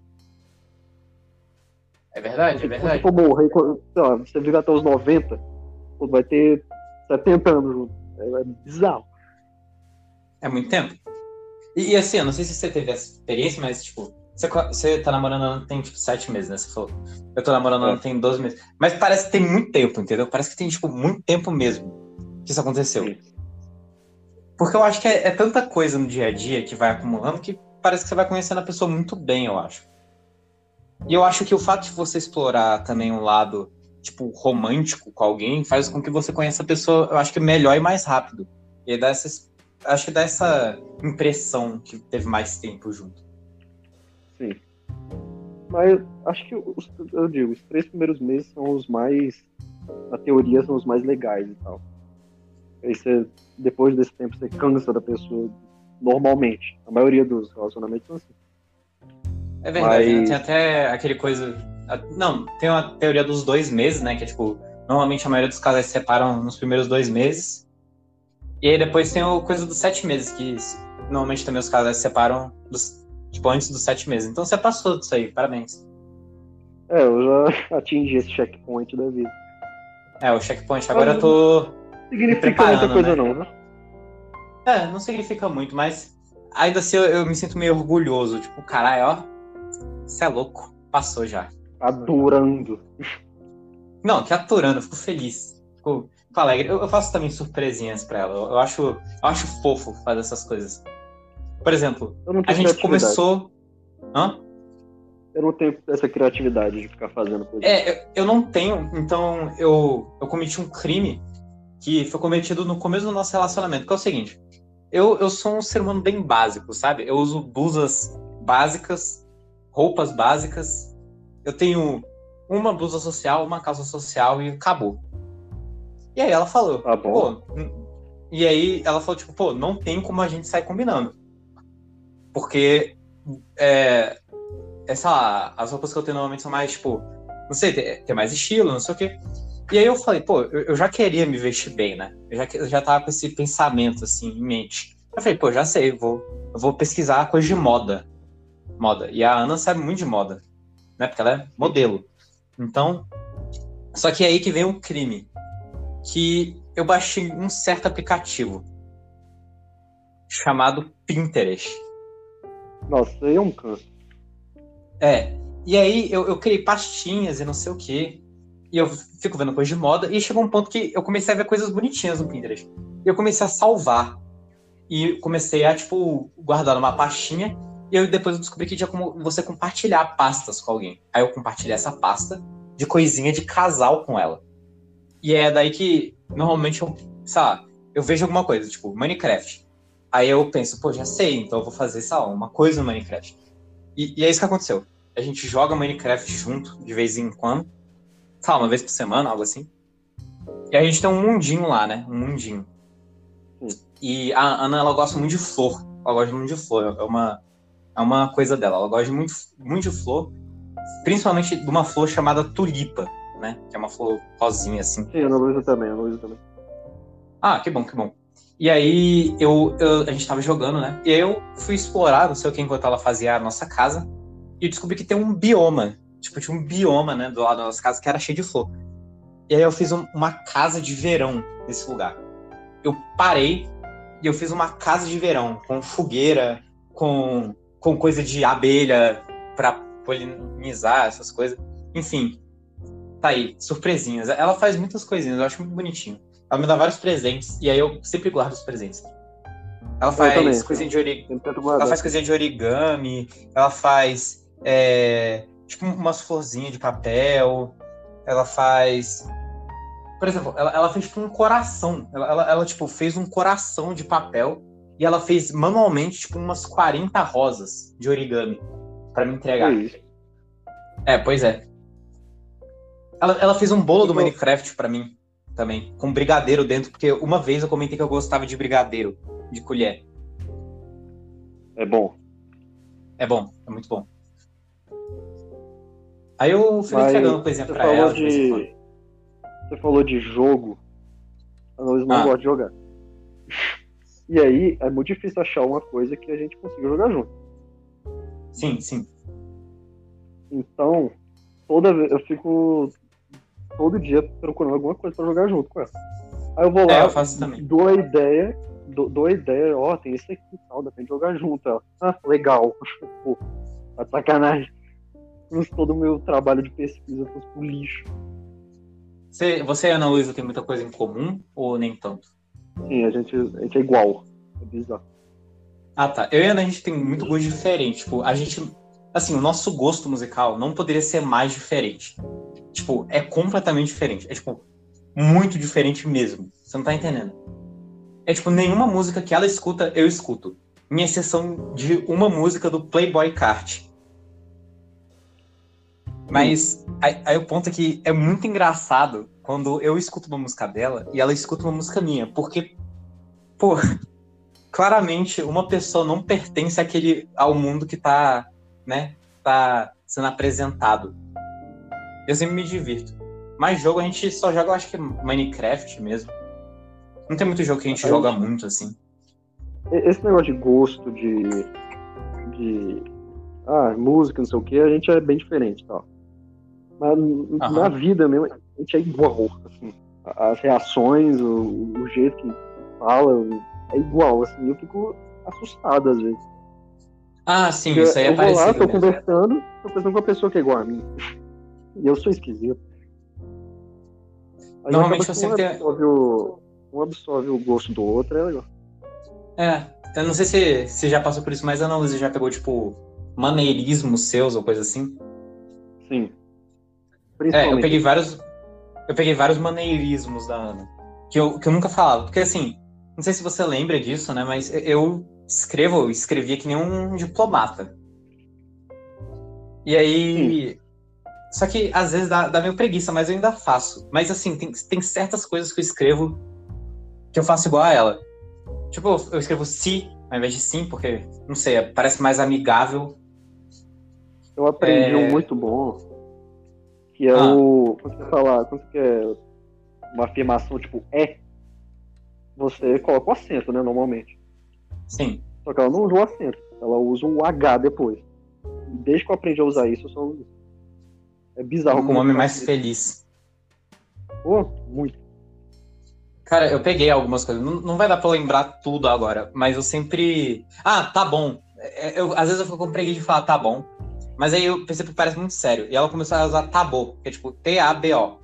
É verdade, é
Quando
verdade.
você for morrer, sei lá, você vive até os 90, pô, vai ter 70 anos junto. É, é bizarro.
É muito tempo. E, e, assim, eu não sei se você teve essa experiência, mas, tipo, você, você tá namorando tem, tipo, sete meses, né? Você falou. Eu tô namorando é. tem 12 meses. Mas parece que tem muito tempo, entendeu? Parece que tem, tipo, muito tempo mesmo que isso aconteceu. Sim. Porque eu acho que é, é, tanta coisa no dia a dia que vai acumulando que parece que você vai conhecendo a pessoa muito bem, eu acho. E eu acho que o fato de você explorar também um lado, tipo, romântico com alguém faz com que você conheça a pessoa, eu acho que melhor e mais rápido. E dá essa, acho que dá essa impressão que teve mais tempo junto.
Sim. Mas acho que, os, eu digo, os três primeiros meses são os mais, na teoria, são os mais legais e tal. Aí você, depois desse tempo, você cansa da pessoa normalmente. A maioria dos relacionamentos são assim.
É verdade, né? Mas... tem até aquele coisa. Não, tem uma teoria dos dois meses, né? Que é tipo, normalmente a maioria dos casais se separam nos primeiros dois meses. E aí depois tem a coisa dos sete meses, que normalmente também os casais se separam dos, tipo, antes dos sete meses. Então você passou disso aí, parabéns.
É, eu já atingi esse checkpoint da vida.
É, o checkpoint. Agora eu tô.
Significa muita coisa, né? não, né?
É, não significa muito, mas ainda assim eu, eu me sinto meio orgulhoso. Tipo, caralho, ó, você é louco. Passou já.
Aturando.
Não, que aturando, eu fico feliz. Fico, fico alegre. Eu, eu, faço também surpresinhas pra ela. Eu, eu, acho, eu acho fofo fazer essas coisas. Por exemplo, a gente começou. Hã?
Eu não tenho essa criatividade de ficar fazendo coisas.
É, eu não tenho, então eu, eu cometi um crime que foi cometido no começo do nosso relacionamento, que é o seguinte. Eu, eu sou um ser humano bem básico, sabe? Eu uso blusas básicas roupas básicas. Eu tenho uma blusa social, uma calça social e acabou. E aí ela falou,
tá pô,
e aí ela falou, tipo, pô, não tem como a gente sair combinando. Porque é, essa, as roupas que eu tenho normalmente são mais, tipo, não sei, tem, tem mais estilo, não sei o quê. E aí eu falei, pô, eu, eu já queria me vestir bem, né? Eu já, eu já tava com esse pensamento, assim, em mente. Eu falei, pô, já sei, eu vou, eu vou pesquisar coisa de moda moda. E a Ana sabe muito de moda, né? Porque ela é modelo. Então, só que é aí que vem o crime. Que eu baixei um certo aplicativo chamado Pinterest.
Nossa, aí é um canto.
É. E aí eu, eu criei pastinhas e não sei o quê. E eu fico vendo coisa de moda. E chegou um ponto que eu comecei a ver coisas bonitinhas no Pinterest. E eu comecei a salvar. E comecei a, tipo, guardar numa pastinha e eu depois eu descobri que tinha como você compartilhar pastas com alguém. Aí eu compartilhei essa pasta de coisinha de casal com ela. E é daí que normalmente eu, sei lá, eu vejo alguma coisa, tipo Minecraft. Aí eu penso, pô, já sei, então eu vou fazer, sei lá, uma coisa no Minecraft. E, e é isso que aconteceu. A gente joga Minecraft junto, de vez em quando. Sei lá, uma vez por semana, algo assim. E a gente tem um mundinho lá, né? Um mundinho. E a Ana, ela gosta muito de flor. Ela gosta muito de flor. É uma é uma coisa dela. Ela gosta muito, muito de flor, principalmente de uma flor chamada tulipa, né? Que é uma flor rosinha, assim.
Sim, a Ana Luísa também, a Ana Luísa também.
Ah, que bom, que bom. E aí eu, eu, a gente tava jogando, né? E aí eu fui explorar, não sei o que, enquanto ela fazia a nossa casa, e eu descobri que tem um bioma. Tipo, tinha um bioma, né, do lado da nossa casa que era cheio de flor. E aí eu fiz um, uma casa de verão nesse lugar. Eu parei e eu fiz uma casa de verão, com fogueira, com com coisa de abelha para polinizar, essas coisas. Enfim, tá aí, surpresinhas. Ela faz muitas coisinhas, eu acho muito bonitinho. Ela me dá vários presentes, e aí eu sempre guardo os presentes. Ela faz também, coisinha de origami. Ela faz coisinha de origami, ela faz é, tipo umas florzinhas de papel, ela faz. Por exemplo, ela, ela fez tipo um coração. Ela, ela, ela, tipo, fez um coração de papel e ela fez manualmente, tipo, umas 40 rosas de origami para me entregar. É, pois é. Ela, ela fez um bolo do Minecraft para mim também, com brigadeiro dentro, porque uma vez eu comentei que eu gostava de brigadeiro, de colher.
É bom.
É bom, é muito bom. Aí eu fui entregando coisinha pra ela.
De... Você falou de jogo. A Luiz não ah. gosta de jogar. E aí é muito difícil achar uma coisa que a gente consiga jogar junto.
Sim, sim.
Então, toda vez eu fico todo dia procurando alguma coisa para jogar junto com ela. Aí eu vou lá,
é, eu faço também.
dou a ideia dou, dou ideia, ó, tem esse aqui tal, dá pra gente jogar junto. Ela, ah, legal. Pô, tá de sacanagem. Todo o meu trabalho de pesquisa fosse pro lixo.
Você, você e a Ana Luísa tem muita coisa em comum ou nem tanto?
Sim, a gente, a gente é igual. É bizarro.
Ah, tá. Eu e a Ana, a gente tem muito gosto diferente. Tipo, a gente. Assim, o nosso gosto musical não poderia ser mais diferente. Tipo, é completamente diferente. É, tipo, muito diferente mesmo. Você não tá entendendo? É, tipo, nenhuma música que ela escuta, eu escuto. Em exceção de uma música do Playboy Kart. Mas aí, aí, o ponto é que é muito engraçado quando eu escuto uma música dela e ela escuta uma música minha. Porque, pô, claramente uma pessoa não pertence àquele, ao mundo que tá, né, tá sendo apresentado. Eu sempre me divirto. Mas jogo a gente só joga, eu acho que Minecraft mesmo. Não tem muito jogo que a gente joga muito assim.
Esse negócio de gosto, de. de. Ah, música, não sei o que, a gente é bem diferente tal. Mas uhum. na vida mesmo, a gente é igual. Assim. As reações, o, o jeito que fala, é igual, assim. Eu fico assustado às vezes.
Ah, sim, Porque isso aí é
eu
parecido.
Eu vou lá, tô mesmo. conversando, tô pensando com uma pessoa que é igual a mim. E eu sou esquisito. Aí
Normalmente eu sempre
um absorve, o, um absorve o gosto do outro, é legal.
É, eu não sei se você já passou por isso, mas a Ana Luísa já pegou, tipo, maneirismos seus ou coisa assim?
Sim.
É, eu peguei vários. Eu peguei vários maneirismos da Ana. Que eu, que eu nunca falava. Porque assim, não sei se você lembra disso, né? Mas eu escrevo, escrevia que nem um diplomata. E aí. Sim. Só que às vezes dá, dá meio preguiça, mas eu ainda faço. Mas assim, tem, tem certas coisas que eu escrevo que eu faço igual a ela. Tipo, eu escrevo se ao invés de sim, porque, não sei, parece mais amigável.
Eu aprendi é... um muito bom, que é ah. o. Quando você falar, quando você quer uma afirmação tipo é, você coloca o acento, né, normalmente.
Sim.
Só que ela não usa o acento, ela usa o H depois. Desde que eu aprendi a usar isso, eu só uso. É bizarro.
Um homem mais feliz.
Pô, muito.
Cara, eu peguei algumas coisas. Não, não vai dar pra lembrar tudo agora, mas eu sempre. Ah, tá bom. É, eu, às vezes eu fico com preguiça de falar tá bom. Mas aí eu pensei que parece muito sério. E ela começou a usar tabo, que é tipo T-A-B-O.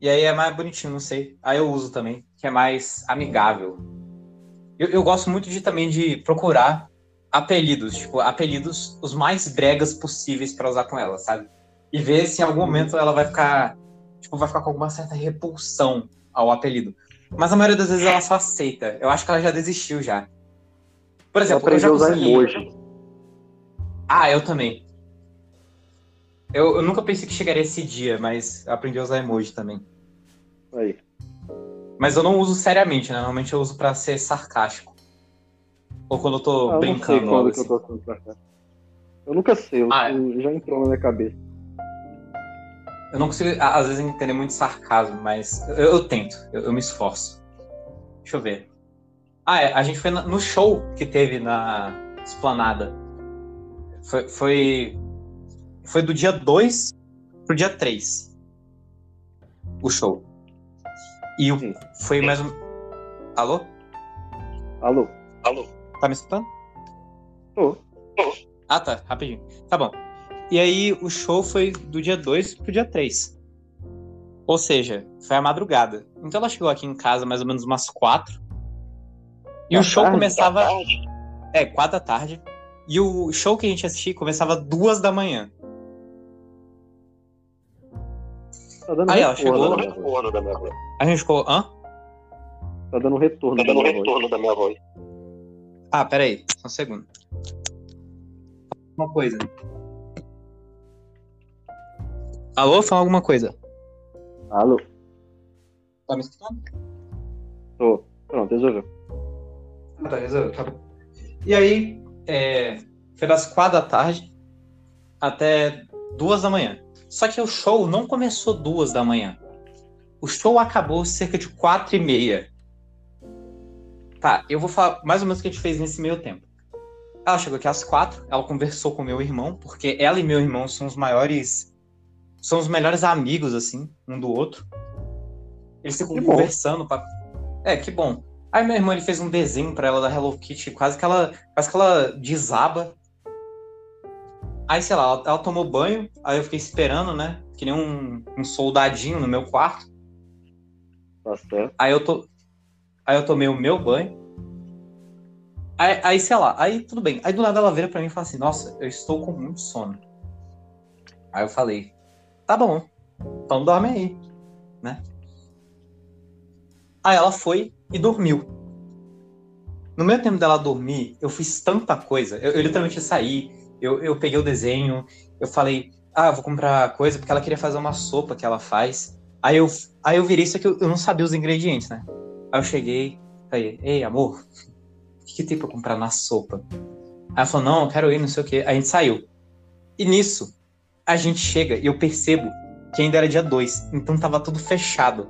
E aí é mais bonitinho, não sei. Aí eu uso também, que é mais amigável. Eu, eu gosto muito de também de procurar apelidos, tipo, apelidos os mais bregas possíveis para usar com ela, sabe? E ver se em algum momento ela vai ficar, tipo, vai ficar com alguma certa repulsão ao apelido. Mas a maioria das vezes ela só aceita. Eu acho que ela já desistiu já. Por exemplo, eu já consegui... emoji. Ah, eu também. Eu, eu, nunca pensei que chegaria esse dia, mas eu aprendi a usar emoji também.
Aí.
Mas eu não uso seriamente, né? Normalmente eu uso para ser sarcástico. Ou quando eu tô ah, brincando.
Eu, assim. eu, tô eu nunca sei, eu, ah, é. já entrou na minha cabeça.
Eu não consigo, às vezes, entender muito sarcasmo, mas eu, eu tento, eu, me esforço. Deixa eu ver. Ah, é, a gente foi no show que teve na Esplanada. Foi, foi, foi do dia 2 pro dia 3. O show. E o, foi mais um. Alô?
Alô?
Alô? Tá me escutando?
Tô.
Ah, tá. Rapidinho. Tá bom. E aí o show foi do dia 2 pro dia 3. Ou seja, foi a madrugada. Então ela chegou aqui em casa mais ou menos umas 4. E da o show tarde, começava. É, 4 da tarde. E o show que a gente assistia começava 2 da manhã.
Tá dando
aí ela chegou. Retorno da minha voz. A gente ficou. Hã?
Tá dando retorno,
tá dando da, minha retorno da minha voz. Ah, peraí, só um segundo. Uma coisa. Alô, fala alguma coisa.
Alô.
Tá me escutando?
Tô. Pronto, resolveu.
Ah, tá, resolveu. Tá bom. E aí, é, foi das quatro da tarde até duas da manhã. Só que o show não começou duas da manhã. O show acabou cerca de quatro e meia. Tá, eu vou falar mais ou menos o que a gente fez nesse meio tempo. Ela chegou aqui às quatro, ela conversou com meu irmão, porque ela e meu irmão são os maiores. São os melhores amigos, assim, um do outro. Eles ficam que conversando. Pra... É, que bom. Aí meu irmão ele fez um desenho pra ela da Hello Kitty, quase que ela, quase que ela desaba. Aí, sei lá, ela, ela tomou banho, aí eu fiquei esperando, né? Que nem um, um soldadinho no meu quarto.
Certo.
Aí eu tô. Aí eu tomei o meu banho. Aí, aí, sei lá, aí tudo bem. Aí do nada ela vira pra mim e fala assim, nossa, eu estou com muito sono. Aí eu falei, tá bom, então dorme aí, né? Aí ela foi e dormiu. No meio tempo dela dormir, eu fiz tanta coisa. Eu, eu literalmente saí, eu, eu peguei o desenho, eu falei, ah, vou comprar coisa, porque ela queria fazer uma sopa que ela faz. Aí eu, aí eu virei isso aqui, eu, eu não sabia os ingredientes, né? Aí eu cheguei, falei, ei, amor, o que, que tem pra comprar na sopa? Aí ela falou, não, eu quero ir, não sei o quê. Aí a gente saiu. E nisso, a gente chega e eu percebo que ainda era dia 2, então tava tudo fechado.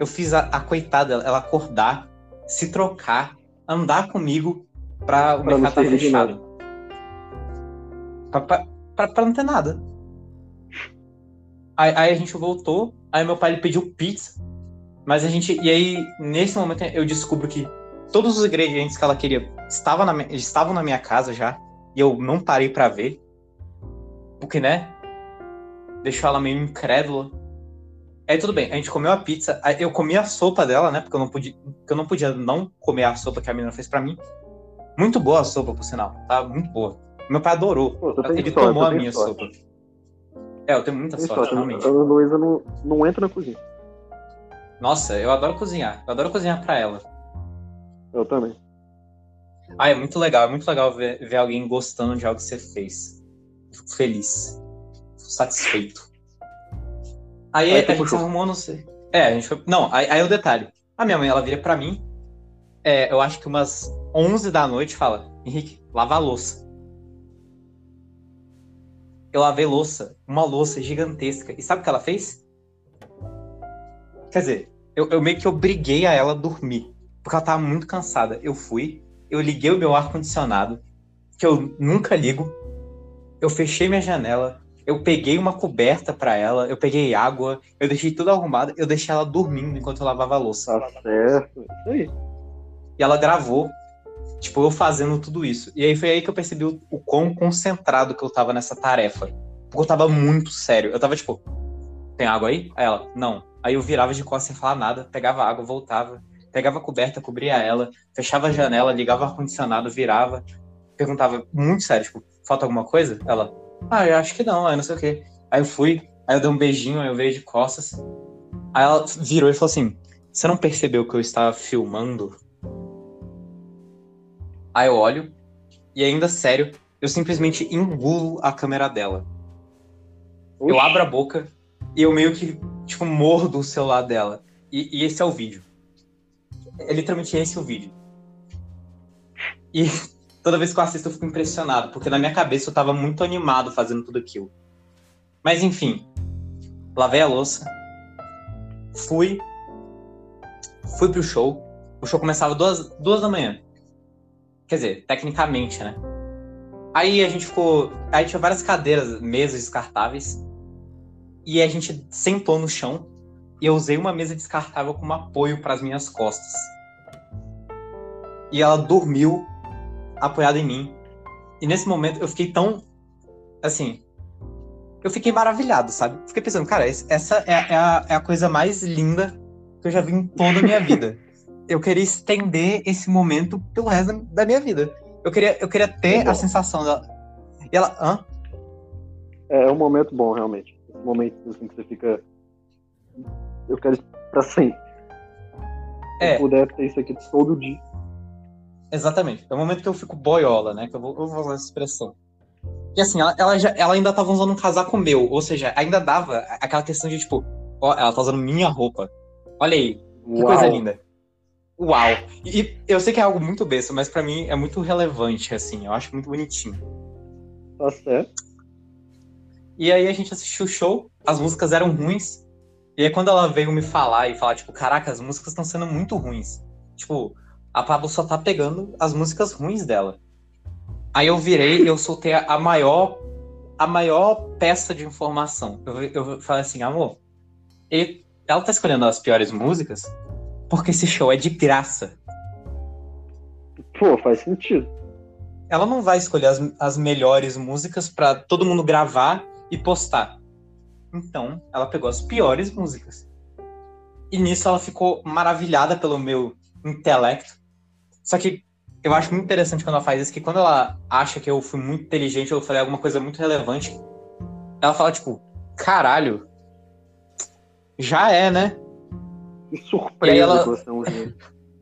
Eu fiz a, a coitada, ela acordar, se trocar, andar comigo pra o
Pra
mercado estar
servir de
fechado. Pra, pra, pra, pra não ter nada. Aí, aí a gente voltou, aí meu pai ele pediu pizza, mas a gente. E aí, nesse momento, eu descubro que todos os ingredientes que ela queria estavam na, estavam na minha casa já, e eu não parei pra ver. Porque, né? Deixou ela meio incrédula. Aí tudo bem, a gente comeu a pizza, eu comi a sopa dela, né? Porque eu não podia, eu não podia não comer a sopa que a menina fez pra mim. Muito boa a sopa, por sinal, tá? Muito boa. Meu pai adorou.
Pô,
Ele tomou a minha
sorte.
sopa. É, eu tenho muita sorte,
sorte.
realmente.
A Luísa não, não entra na cozinha.
Nossa, eu adoro cozinhar. Eu adoro cozinhar pra ela.
Eu também.
Ah, é muito legal, é muito legal ver, ver alguém gostando de algo que você fez. Fico feliz. Fico satisfeito. Aí,
Aí
a gente arrumou, não sei. É, a gente foi. Não, aí, aí o detalhe. A minha mãe, ela vira pra mim, é, eu acho que umas 11 da noite, fala: Henrique, lava a louça. Eu lavei louça, uma louça gigantesca. E sabe o que ela fez? Quer dizer, eu, eu meio que obriguei a ela a dormir. Porque ela tava muito cansada. Eu fui, eu liguei o meu ar-condicionado, que eu nunca ligo. Eu fechei minha janela, eu peguei uma coberta pra ela, eu peguei água, eu deixei tudo arrumado, eu deixei ela dormindo enquanto eu lavava a louça.
Tá certo. Isso aí.
E ela gravou, tipo, eu fazendo tudo isso. E aí foi aí que eu percebi o, o quão concentrado que eu tava nessa tarefa. Porque eu tava muito sério. Eu tava tipo, tem água aí? Aí ela, não. Aí eu virava de costas sem falar nada, pegava água, voltava, pegava a coberta, cobria ela, fechava a janela, ligava o ar-condicionado, virava, perguntava muito sério, tipo, falta alguma coisa? Ela, ah, eu acho que não, aí não sei o quê. Aí eu fui, aí eu dei um beijinho, aí eu veio de costas. Aí ela virou e falou assim: Você não percebeu que eu estava filmando? Aí eu olho, e ainda sério, eu simplesmente engulo a câmera dela. Eu
Oxi.
abro a boca e eu meio que, tipo, mordo o celular dela. E, e esse é o vídeo. É literalmente esse o vídeo. E toda vez que eu assisto eu fico impressionado, porque na minha cabeça eu tava muito animado fazendo tudo aquilo. Mas enfim, lavei a louça, fui, fui pro show. O show começava duas, duas da manhã. Quer dizer, tecnicamente, né? Aí a gente ficou. Aí tinha várias cadeiras, mesas descartáveis. E a gente sentou no chão. E eu usei uma mesa descartável como apoio para as minhas costas. E ela dormiu apoiada em mim. E nesse momento eu fiquei tão. Assim. Eu fiquei maravilhado, sabe? Fiquei pensando, cara, essa é, é a, é a coisa mais linda que eu já vi em toda a minha vida. Eu queria estender esse momento pelo resto da- minha vida. Eu queria, eu queria ter
É
a sensação dela. E ela. Hã?
É, é um momento bom, realmente. Esse momento assim que você fica. Eu quero pra sempre. Se
É.
eu puder ter isso aqui todo dia.
Exatamente. É o momento que eu fico boiola, né? Que eu vou, eu vou usar essa expressão. E assim, ela, ela, já, ela ainda tava usando um casaco meu. Ou seja, ainda dava aquela questão de tipo, ó, ela tá usando minha roupa. Olha aí, que
Uau.
coisa linda. Uau. E, e eu sei que é algo muito besta, mas pra mim é muito relevante, assim. Eu acho muito bonitinho.
Tá certo.
E aí a gente assistiu o show, as músicas eram ruins. E aí quando ela veio me falar e falar, tipo, caraca, as músicas estão sendo muito ruins. Tipo, a Pablo só tá pegando as músicas ruins dela. Aí eu virei e eu soltei a maior a maior peça de informação. Eu, eu falei assim, amor, ele- ela tá escolhendo as piores músicas porque esse show é de graça.
Pô, faz sentido.
Ela não vai escolher as, as melhores músicas pra todo mundo gravar e postar. Então, ela pegou as piores músicas. E nisso ela ficou maravilhada pelo meu intelecto. Só que eu acho muito interessante quando ela faz isso, que quando ela acha que eu fui muito inteligente, eu falei alguma coisa muito relevante, ela fala, tipo, caralho, já é, né?
Que surpresa
ela-
que você gênio.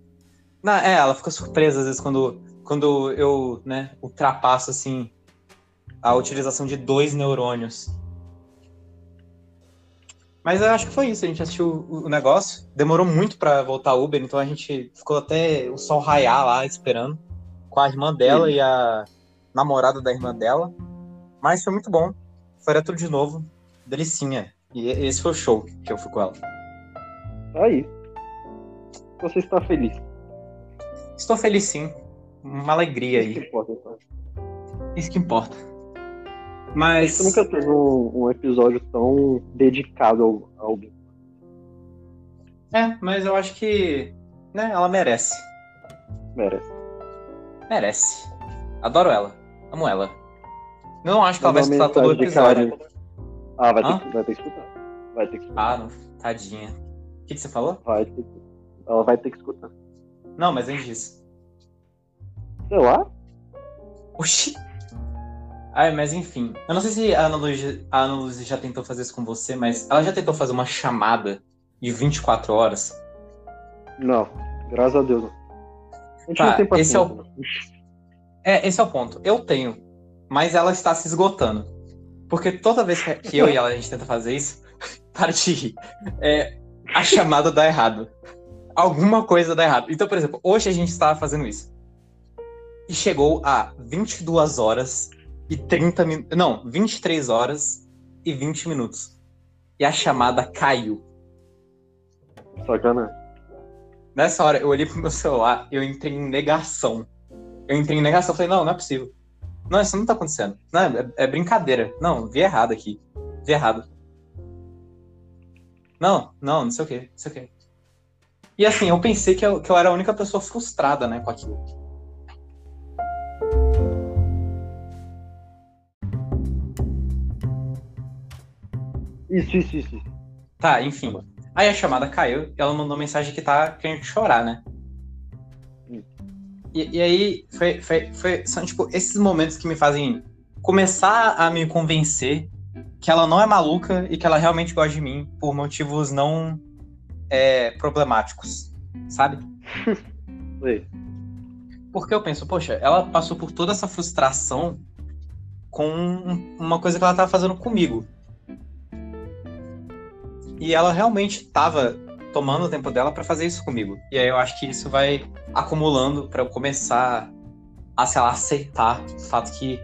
Não, é, ela fica surpresa às vezes quando, quando eu, né, ultrapasso, assim, a utilização de dois neurônios. Mas eu acho que foi isso, a gente assistiu o negócio, demorou muito pra voltar Uber, então a gente ficou até o sol raiar lá esperando, com a irmã dela e a namorada da irmã dela. Mas foi muito bom, faria tudo de novo, delicinha. E esse foi o show que eu fui com ela.
Tá aí. Você está feliz.
Estou feliz sim, uma alegria
Isso que
aí,
importa, então.
isso que importa. Mas...
Você nunca teve um, um episódio tão dedicado ao, ao Bin.
É, mas eu acho que, né, ela merece.
Merece.
Merece. Adoro ela. Amo ela. Eu não acho que ela vai escutar todo o episódio.
Ah, vai ter, que, vai ter que escutar. Vai ter que escutar.
Ah, não. Tadinha. O que, que você falou?
Vai ter que... Ela vai ter que escutar.
Não, mas antes disso.
Sei lá.
Oxi. Ai, mas enfim. Eu não sei se a Ana Luísa, a Ana Luísa já tentou fazer isso com você, mas ela já tentou fazer uma chamada de 24 horas.
Não. Graças a Deus. A gente
Tá,
não tem
esse
paciência.
é o-. É, esse é o ponto. Eu tenho, mas ela está se esgotando. Porque toda vez que- que eu e ela a gente tenta fazer isso, para de rir, é, a chamada dá errado. Alguma coisa dá errado. Então, por exemplo, hoje a gente estava fazendo isso. E chegou a 22 horas e 30 minutos. Não, 23 horas e 20 minutos. E a chamada caiu.
Sacanagem.
Nessa hora, eu olhei pro meu celular eu entrei em negação. Eu entrei em negação, falei, não, não é possível. Não, isso não tá acontecendo. Não, é, é brincadeira. Não, vi errado aqui. Vi errado. Não, não, não sei o quê, não sei o quê. E assim, eu pensei que eu, que eu era a única pessoa frustrada, né, com aquilo.
Isso, isso, isso.
Tá, enfim. Aí a chamada caiu e ela mandou mensagem que tá querendo chorar, né? E, e aí, foi, foi, foi- são tipo esses momentos que me fazem começar a me convencer que ela não é maluca e que ela realmente gosta de mim por motivos não é, problemáticos, sabe? Porque eu penso, poxa, ela passou por toda essa frustração com um- uma coisa que ela tava fazendo comigo. E ela realmente tava tomando o tempo dela pra fazer isso comigo. E aí eu acho que isso vai acumulando pra eu começar a, sei lá, aceitar o fato que,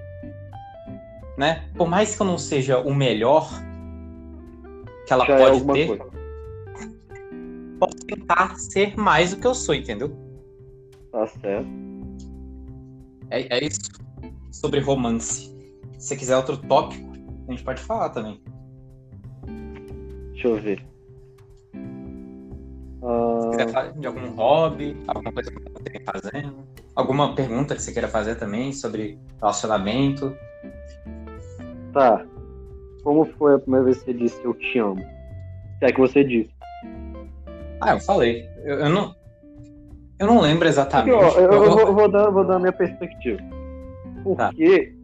né, por mais que eu não seja o melhor que ela
Já é
pode
alguma
ter,
coisa.
posso tentar ser mais do que eu sou, entendeu?
Tá certo.
É, é isso sobre romance. Se você quiser outro tópico, a gente pode falar também.
Deixa eu ver.
Se quiser
Ah,
falar de algum hobby, alguma coisa que você vem fazendo, alguma pergunta que você queira fazer também sobre relacionamento.
tá. Como foi a primeira vez que você disse eu te amo? Se é que você disse.
Ah, eu falei. Eu, eu não. Eu não lembro
Porque,
exatamente.
ó, eu,
Eu vou-
vou, dar, vou dar a minha perspectiva.
Tá.
Porque,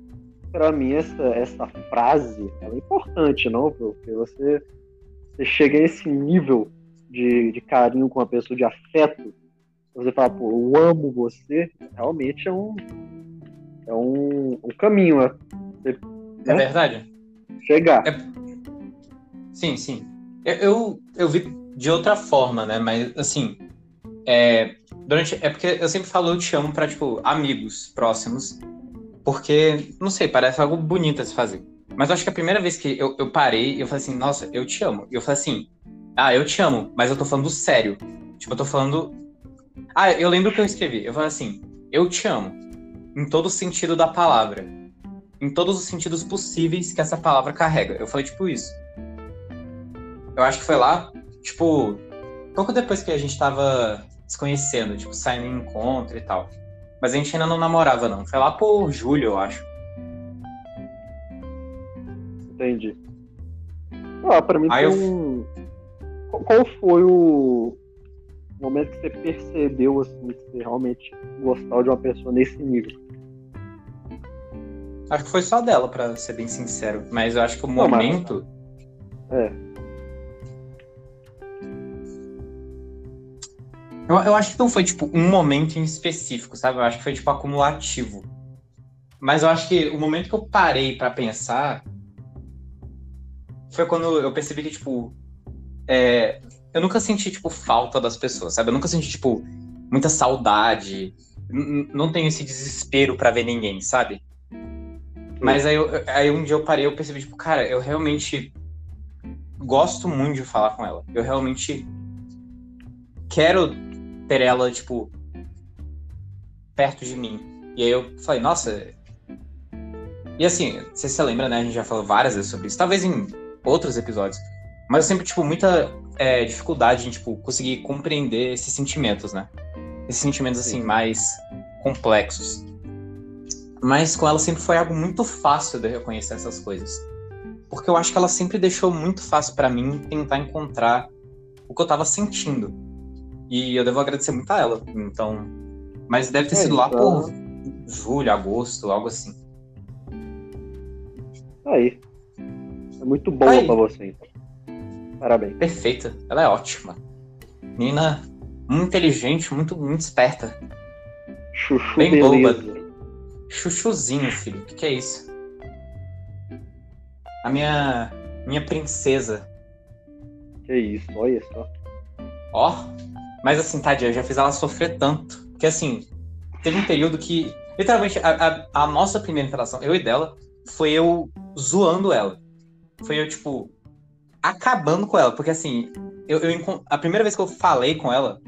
pra mim, essa, essa frase é importante, não? Porque você, você chega a esse nível de, de carinho com a pessoa, de afeto. Você fala, pô, eu amo você. Realmente é um, é um, um caminho, né?
É verdade?
Chegar.
É- Sim, sim. Eu, eu, eu vi de outra forma, né? Mas, assim, é, durante, é porque eu sempre falo eu te amo pra, tipo, amigos próximos. Porque, não sei, parece algo bonito a se fazer. Mas eu acho que a primeira vez que eu, eu parei, eu falei assim, nossa, eu te amo. E eu falei assim, ah, eu te amo, mas eu tô falando sério. Tipo, eu tô falando. Ah, eu lembro que eu escrevi. Eu falei assim, eu te amo. Em todo o sentido da palavra. Em todos os sentidos possíveis que essa palavra carrega. Eu falei, tipo, isso. Eu acho que foi lá, tipo, pouco depois que a gente tava se conhecendo, tipo, saindo em encontro e tal. Mas a gente ainda não namorava, não. Foi lá por julho, eu acho.
Entendi. Ah, pra mim
Aí eu-
um. Qual- Qual foi o momento que você percebeu assim, que você realmente gostava de uma pessoa nesse nível?
Acho que foi só dela, pra ser bem sincero. Mas eu acho que o
Não, mas-
momento.
É.
Eu, eu acho que não foi, tipo, um momento em específico, sabe? Eu acho que foi, tipo, acumulativo. Mas eu acho que o momento que eu parei pra pensar foi quando eu percebi que, tipo, é, eu nunca senti, tipo, falta das pessoas, sabe? Eu nunca senti, tipo, muita saudade. Não tenho esse desespero pra ver ninguém, sabe? Mas aí, aí um dia eu parei eu percebi, tipo, cara, eu realmente gosto muito de falar com ela. Eu realmente quero ter ela, tipo, perto de mim. E aí eu falei, nossa. E assim, sei se você lembra, né? A gente já falou várias vezes sobre isso, talvez em outros episódios. Mas eu sempre, tipo, muita é, dificuldade em, tipo, conseguir compreender esses sentimentos, né? Esses sentimentos, assim,
Sim.
mais complexos. Mas com ela sempre foi algo muito fácil de eu reconhecer essas coisas. Porque eu acho que ela sempre deixou muito fácil pra mim tentar encontrar o que eu tava sentindo. E eu devo agradecer muito a ela. Então. Mas deve ter
É,
sido lá
então-
por julho, agosto, algo assim.
Aí. É muito boa
Aí.
pra você, então. Parabéns.
Perfeita. Ela é ótima. Menina muito inteligente, muito, muito esperta.
Chuchu
Bem
beleza.
Chuchuzinho, filho. O que, que é isso? A minha. Minha princesa.
Que isso, olha só.
Ó. Mas assim, tadinha, eu já fiz ela sofrer tanto. Porque assim, teve um período que. Literalmente, a, a, a nossa primeira interação, eu e dela, foi eu zoando ela. Foi eu, tipo, acabando com ela. Porque assim, eu, eu a primeira vez que eu falei com ela,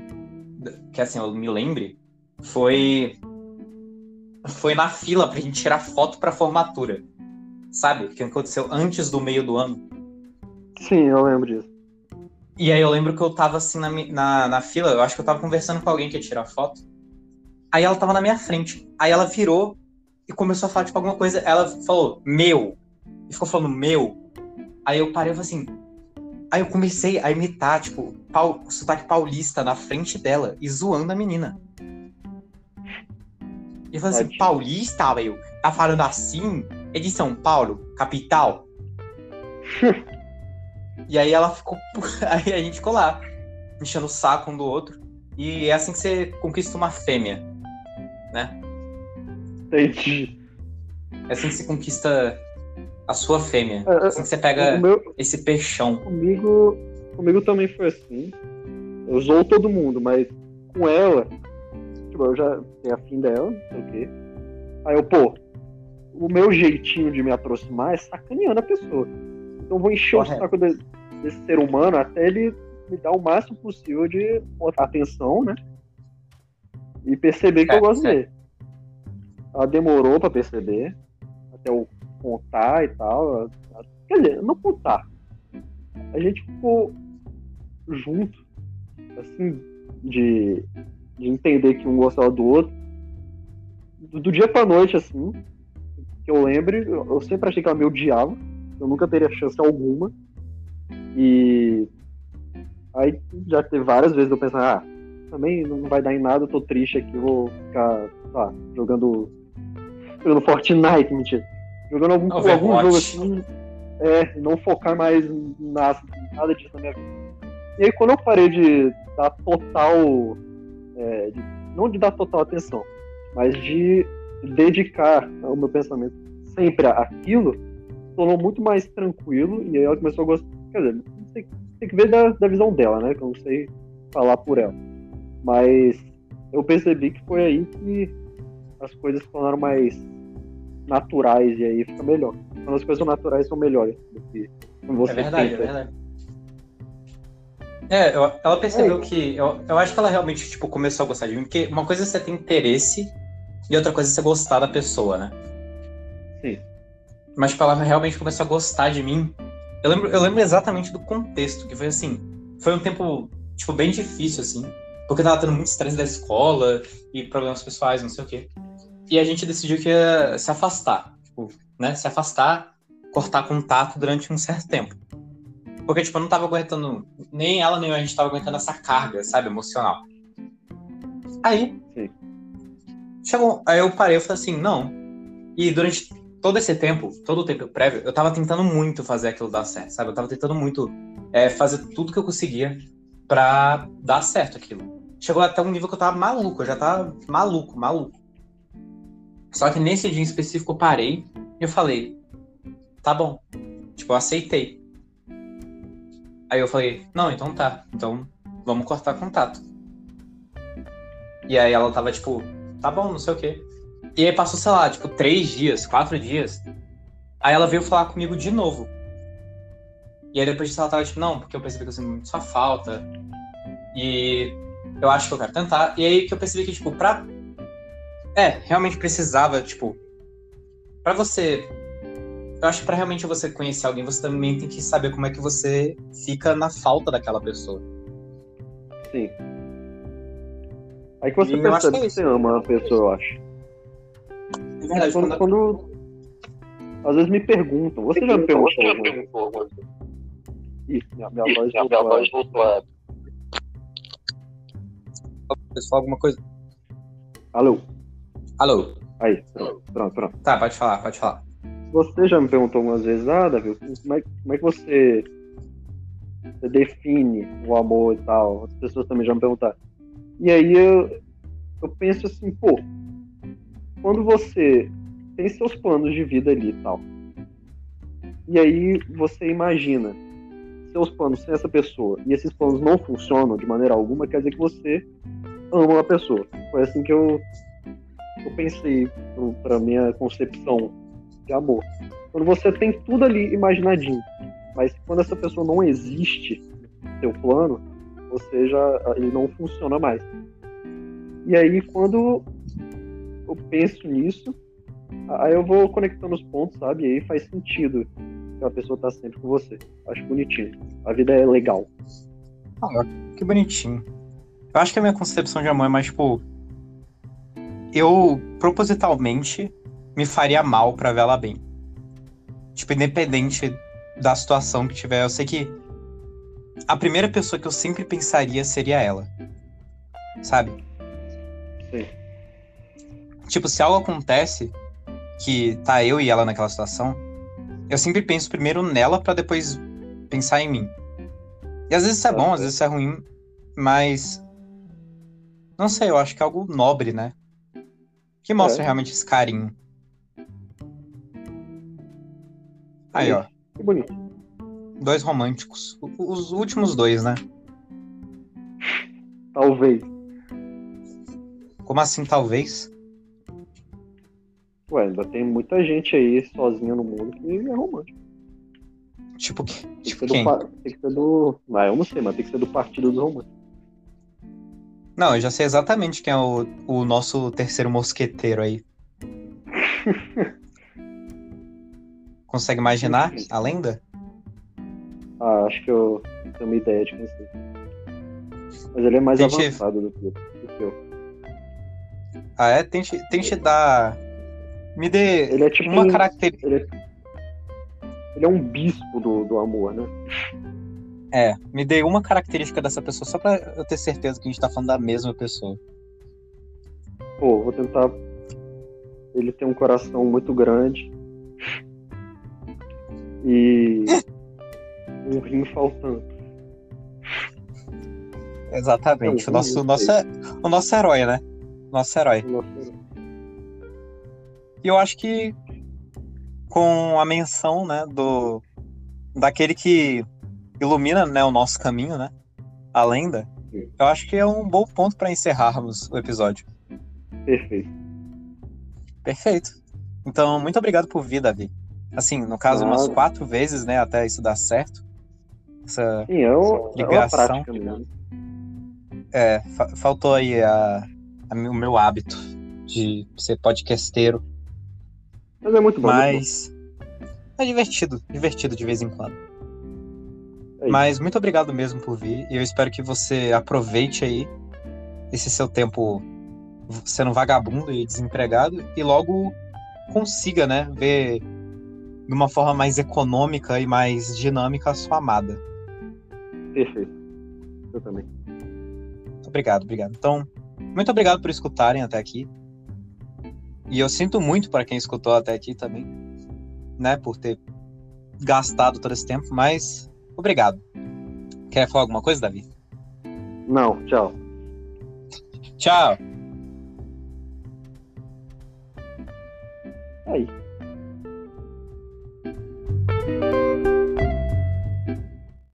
que assim, eu me lembre, foi. Foi na fila pra gente tirar foto pra formatura. Sabe? Que aconteceu antes do meio do ano.
Sim, eu lembro disso.
E aí eu lembro que eu tava assim na, na, na fila, eu acho que eu tava conversando com alguém que ia tirar foto. Aí ela tava na minha frente. Aí ela virou e começou a falar, tipo, alguma coisa. Ela falou, meu. E ficou falando, meu. Aí eu parei e falei assim. Aí eu comecei a imitar, tipo, pau, sotaque paulista na frente dela e zoando a menina. E eu falei assim, paulista, meu? Tá falando assim? É de São Paulo, capital? E aí ela ficou. Aí a gente ficou lá, enchendo o saco um do outro. E é assim que você conquista uma fêmea, né?
Entendi.
É assim que você conquista a sua fêmea.
É,
É
é,
assim que você
O
pega
meu,
esse peixão.
comigo, comigo também foi assim. Eu zoo todo mundo, mas com ela, tipo, eu já tenho afim dela, não sei o quê. Aí eu, pô, o meu jeitinho de me aproximar é sacaneando a pessoa. Então eu vou encher
Correto.
o saco de- desse ser humano até ele me dar o máximo possível de botar atenção, né? E perceber que eu gosto
certo.
dele. Ela demorou pra perceber, até eu contar e tal. Quer dizer, não contar. A gente ficou junto, assim, de, de entender que um gostava do outro. Do, do dia pra noite, assim, que eu lembre, eu, sempre achei que ela me odiava. Eu nunca teria chance alguma. E aí já teve várias vezes eu pensando, ah, também não vai dar em nada, eu tô triste aqui, vou ficar, lá, jogando. Jogando Fortnite, mentira. Jogando algum, algum jogo assim. É, não focar mais na, nada disso na minha vida. E aí quando eu parei de dar total. é, de- não de dar total atenção, mas de dedicar o meu pensamento sempre àquilo, tornou muito mais tranquilo e aí ela começou a gostar. Quer dizer, sei- tem que ver da, da visão dela, né? Que eu não sei falar por ela. Mas eu percebi que foi aí que as coisas se tornaram mais naturais e aí fica melhor. Quando as coisas são naturais, são melhores do que você
É verdade, é
tenta.
verdade. É, eu- ela percebeu
É.
que. Eu, eu acho que ela realmente, tipo, começou a gostar de mim, porque uma coisa é você ter interesse e outra coisa é você gostar da pessoa, né?
Sim.
Mas, tipo, ela realmente começou a gostar de mim. Eu lembro, eu lembro exatamente do contexto, que foi assim. Foi um tempo, tipo, bem difícil, assim. Porque tava tendo muito estresse da escola e problemas pessoais, não sei o quê. E a gente decidiu que ia se afastar. Tipo, né? Se afastar, cortar contato durante um certo tempo. Porque, tipo, eu não tava aguentando. Nem ela, nem eu, a gente tava aguentando essa carga, sabe, emocional. Aí.
Sim.
Chegou. Aí eu parei e falei assim, não. E durante todo esse tempo, todo o tempo prévio, eu tava tentando muito fazer aquilo dar certo, sabe? Eu tava tentando muito é, fazer tudo que eu conseguia pra dar certo aquilo. Chegou até um nível que eu tava maluco, eu já tava maluco, maluco. Só que nesse dia em específico eu parei e eu falei, tá bom. Tipo, eu aceitei. Aí eu falei, não, então tá. Então vamos cortar contato. E aí ela tava tipo, tá bom, não sei o quê. E aí passou, sei lá, tipo, três dias, quatro dias. Aí ela veio falar comigo de novo. E aí depois disso ela tava tipo, não, porque eu percebi que eu sinto muito sua falta. E eu acho que eu quero tentar. E aí que eu percebi que, tipo, pra. É, realmente precisava, tipo. Pra você. Eu acho que pra realmente você conhecer alguém, você também tem que saber como é que você fica na falta daquela pessoa.
Sim. Aí que você
E
percebe
que é
que
isso.
você ama a pessoa, eu acho.
É verdade,
Quando,
quando-
quando- Às vezes me perguntam, você já me perguntou alguma vez? Ih, minha, minha voz voltou a-
Pessoal, alguma coisa.
Alô?
Alô?
Aí, pronto, pronto, pronto.
Tá, pode falar, pode falar.
Você já me perguntou algumas vezes, ah, Davi, como é, como é que você, você define o amor e tal? As pessoas também já me perguntaram. E aí eu, eu penso assim, pô, quando você tem seus planos de vida ali e tal, e aí você imagina seus planos sem essa pessoa, e esses planos não funcionam de maneira alguma, quer dizer que você ama a pessoa. Foi assim que eu, eu pensei pra minha concepção de amor. Quando você tem tudo ali imaginadinho, mas quando essa pessoa não existe no seu plano, você já ele não funciona mais. E aí quando eu penso nisso, aí eu vou conectando os pontos, sabe? E aí faz sentido que a pessoa tá sempre com você. Acho bonitinho. A vida é legal.
Que bonitinho. Eu acho que a minha concepção de amor é mais, tipo. Eu, propositalmente, me faria mal pra ver ela bem. Tipo, independente da situação que tiver, eu sei que a primeira pessoa que eu sempre pensaria seria ela. Sabe?
Sim.
Tipo, se algo acontece que tá eu e ela naquela situação, eu sempre penso primeiro nela pra depois pensar em mim. E às vezes isso é bom, às vezes isso é ruim, mas não sei, eu acho que é algo nobre, né? Que mostra
É.
realmente esse carinho. Aí, ó,
Que bonito.
dois românticos. Os últimos dois, né?
Talvez.
Como assim, talvez?
Ué, ainda tem muita gente aí sozinha no mundo que é romântico.
Tipo, que-
Tem que
tipo
ser do,
quem?
pa- tem que ser do. Ah, eu não sei, mas tem que ser do partido dos românticos.
Não, eu já sei exatamente quem é o, o nosso terceiro mosqueteiro aí. Consegue imaginar a lenda?
Ah, acho que eu tenho uma ideia de quem seja. Mas ele é mais
Tente-
avançado do que, do que eu.
Ah, é? Tente, tente dar. Me dê
Ele é tipo
uma
um-
característica.
Ele é, ele é um bispo do, do amor, né?
É, me dê uma característica dessa pessoa só pra eu ter certeza que a gente tá falando da mesma pessoa.
Pô, vou tentar. Ele tem um coração muito grande. E. um rim faltando.
Exatamente.
Eu
O nosso,
vi,
nosso, o nosso herói, né? Nosso herói.
Nossa,
E eu acho que com a menção, né, do daquele que ilumina, né, o nosso caminho, né? A lenda. Eu acho que é um bom ponto pra encerrarmos o episódio.
perfeito.
Perfeito. Então, muito obrigado por vir, Davi. Assim, no caso, umas quatro vezes, né, até isso dar certo. Essa,
Sim, é, é
Ligação.
mesmo.
é, fa- faltou aí a, a o meu hábito de ser podcasteiro,
Mas é muito bom.
mas é divertido, divertido de vez em quando.
É.
Mas muito obrigado mesmo por vir e eu espero que você aproveite aí esse seu tempo sendo vagabundo e desempregado e logo consiga, né, ver de uma forma mais econômica e mais dinâmica a sua amada.
Perfeito. Eu também.
Obrigado, obrigado. Então, muito obrigado por escutarem até aqui. E eu sinto muito para quem escutou até aqui também, né, por ter gastado todo esse tempo, mas obrigado. Quer falar alguma coisa, Davi?
Não, tchau.
Tchau.
Aí.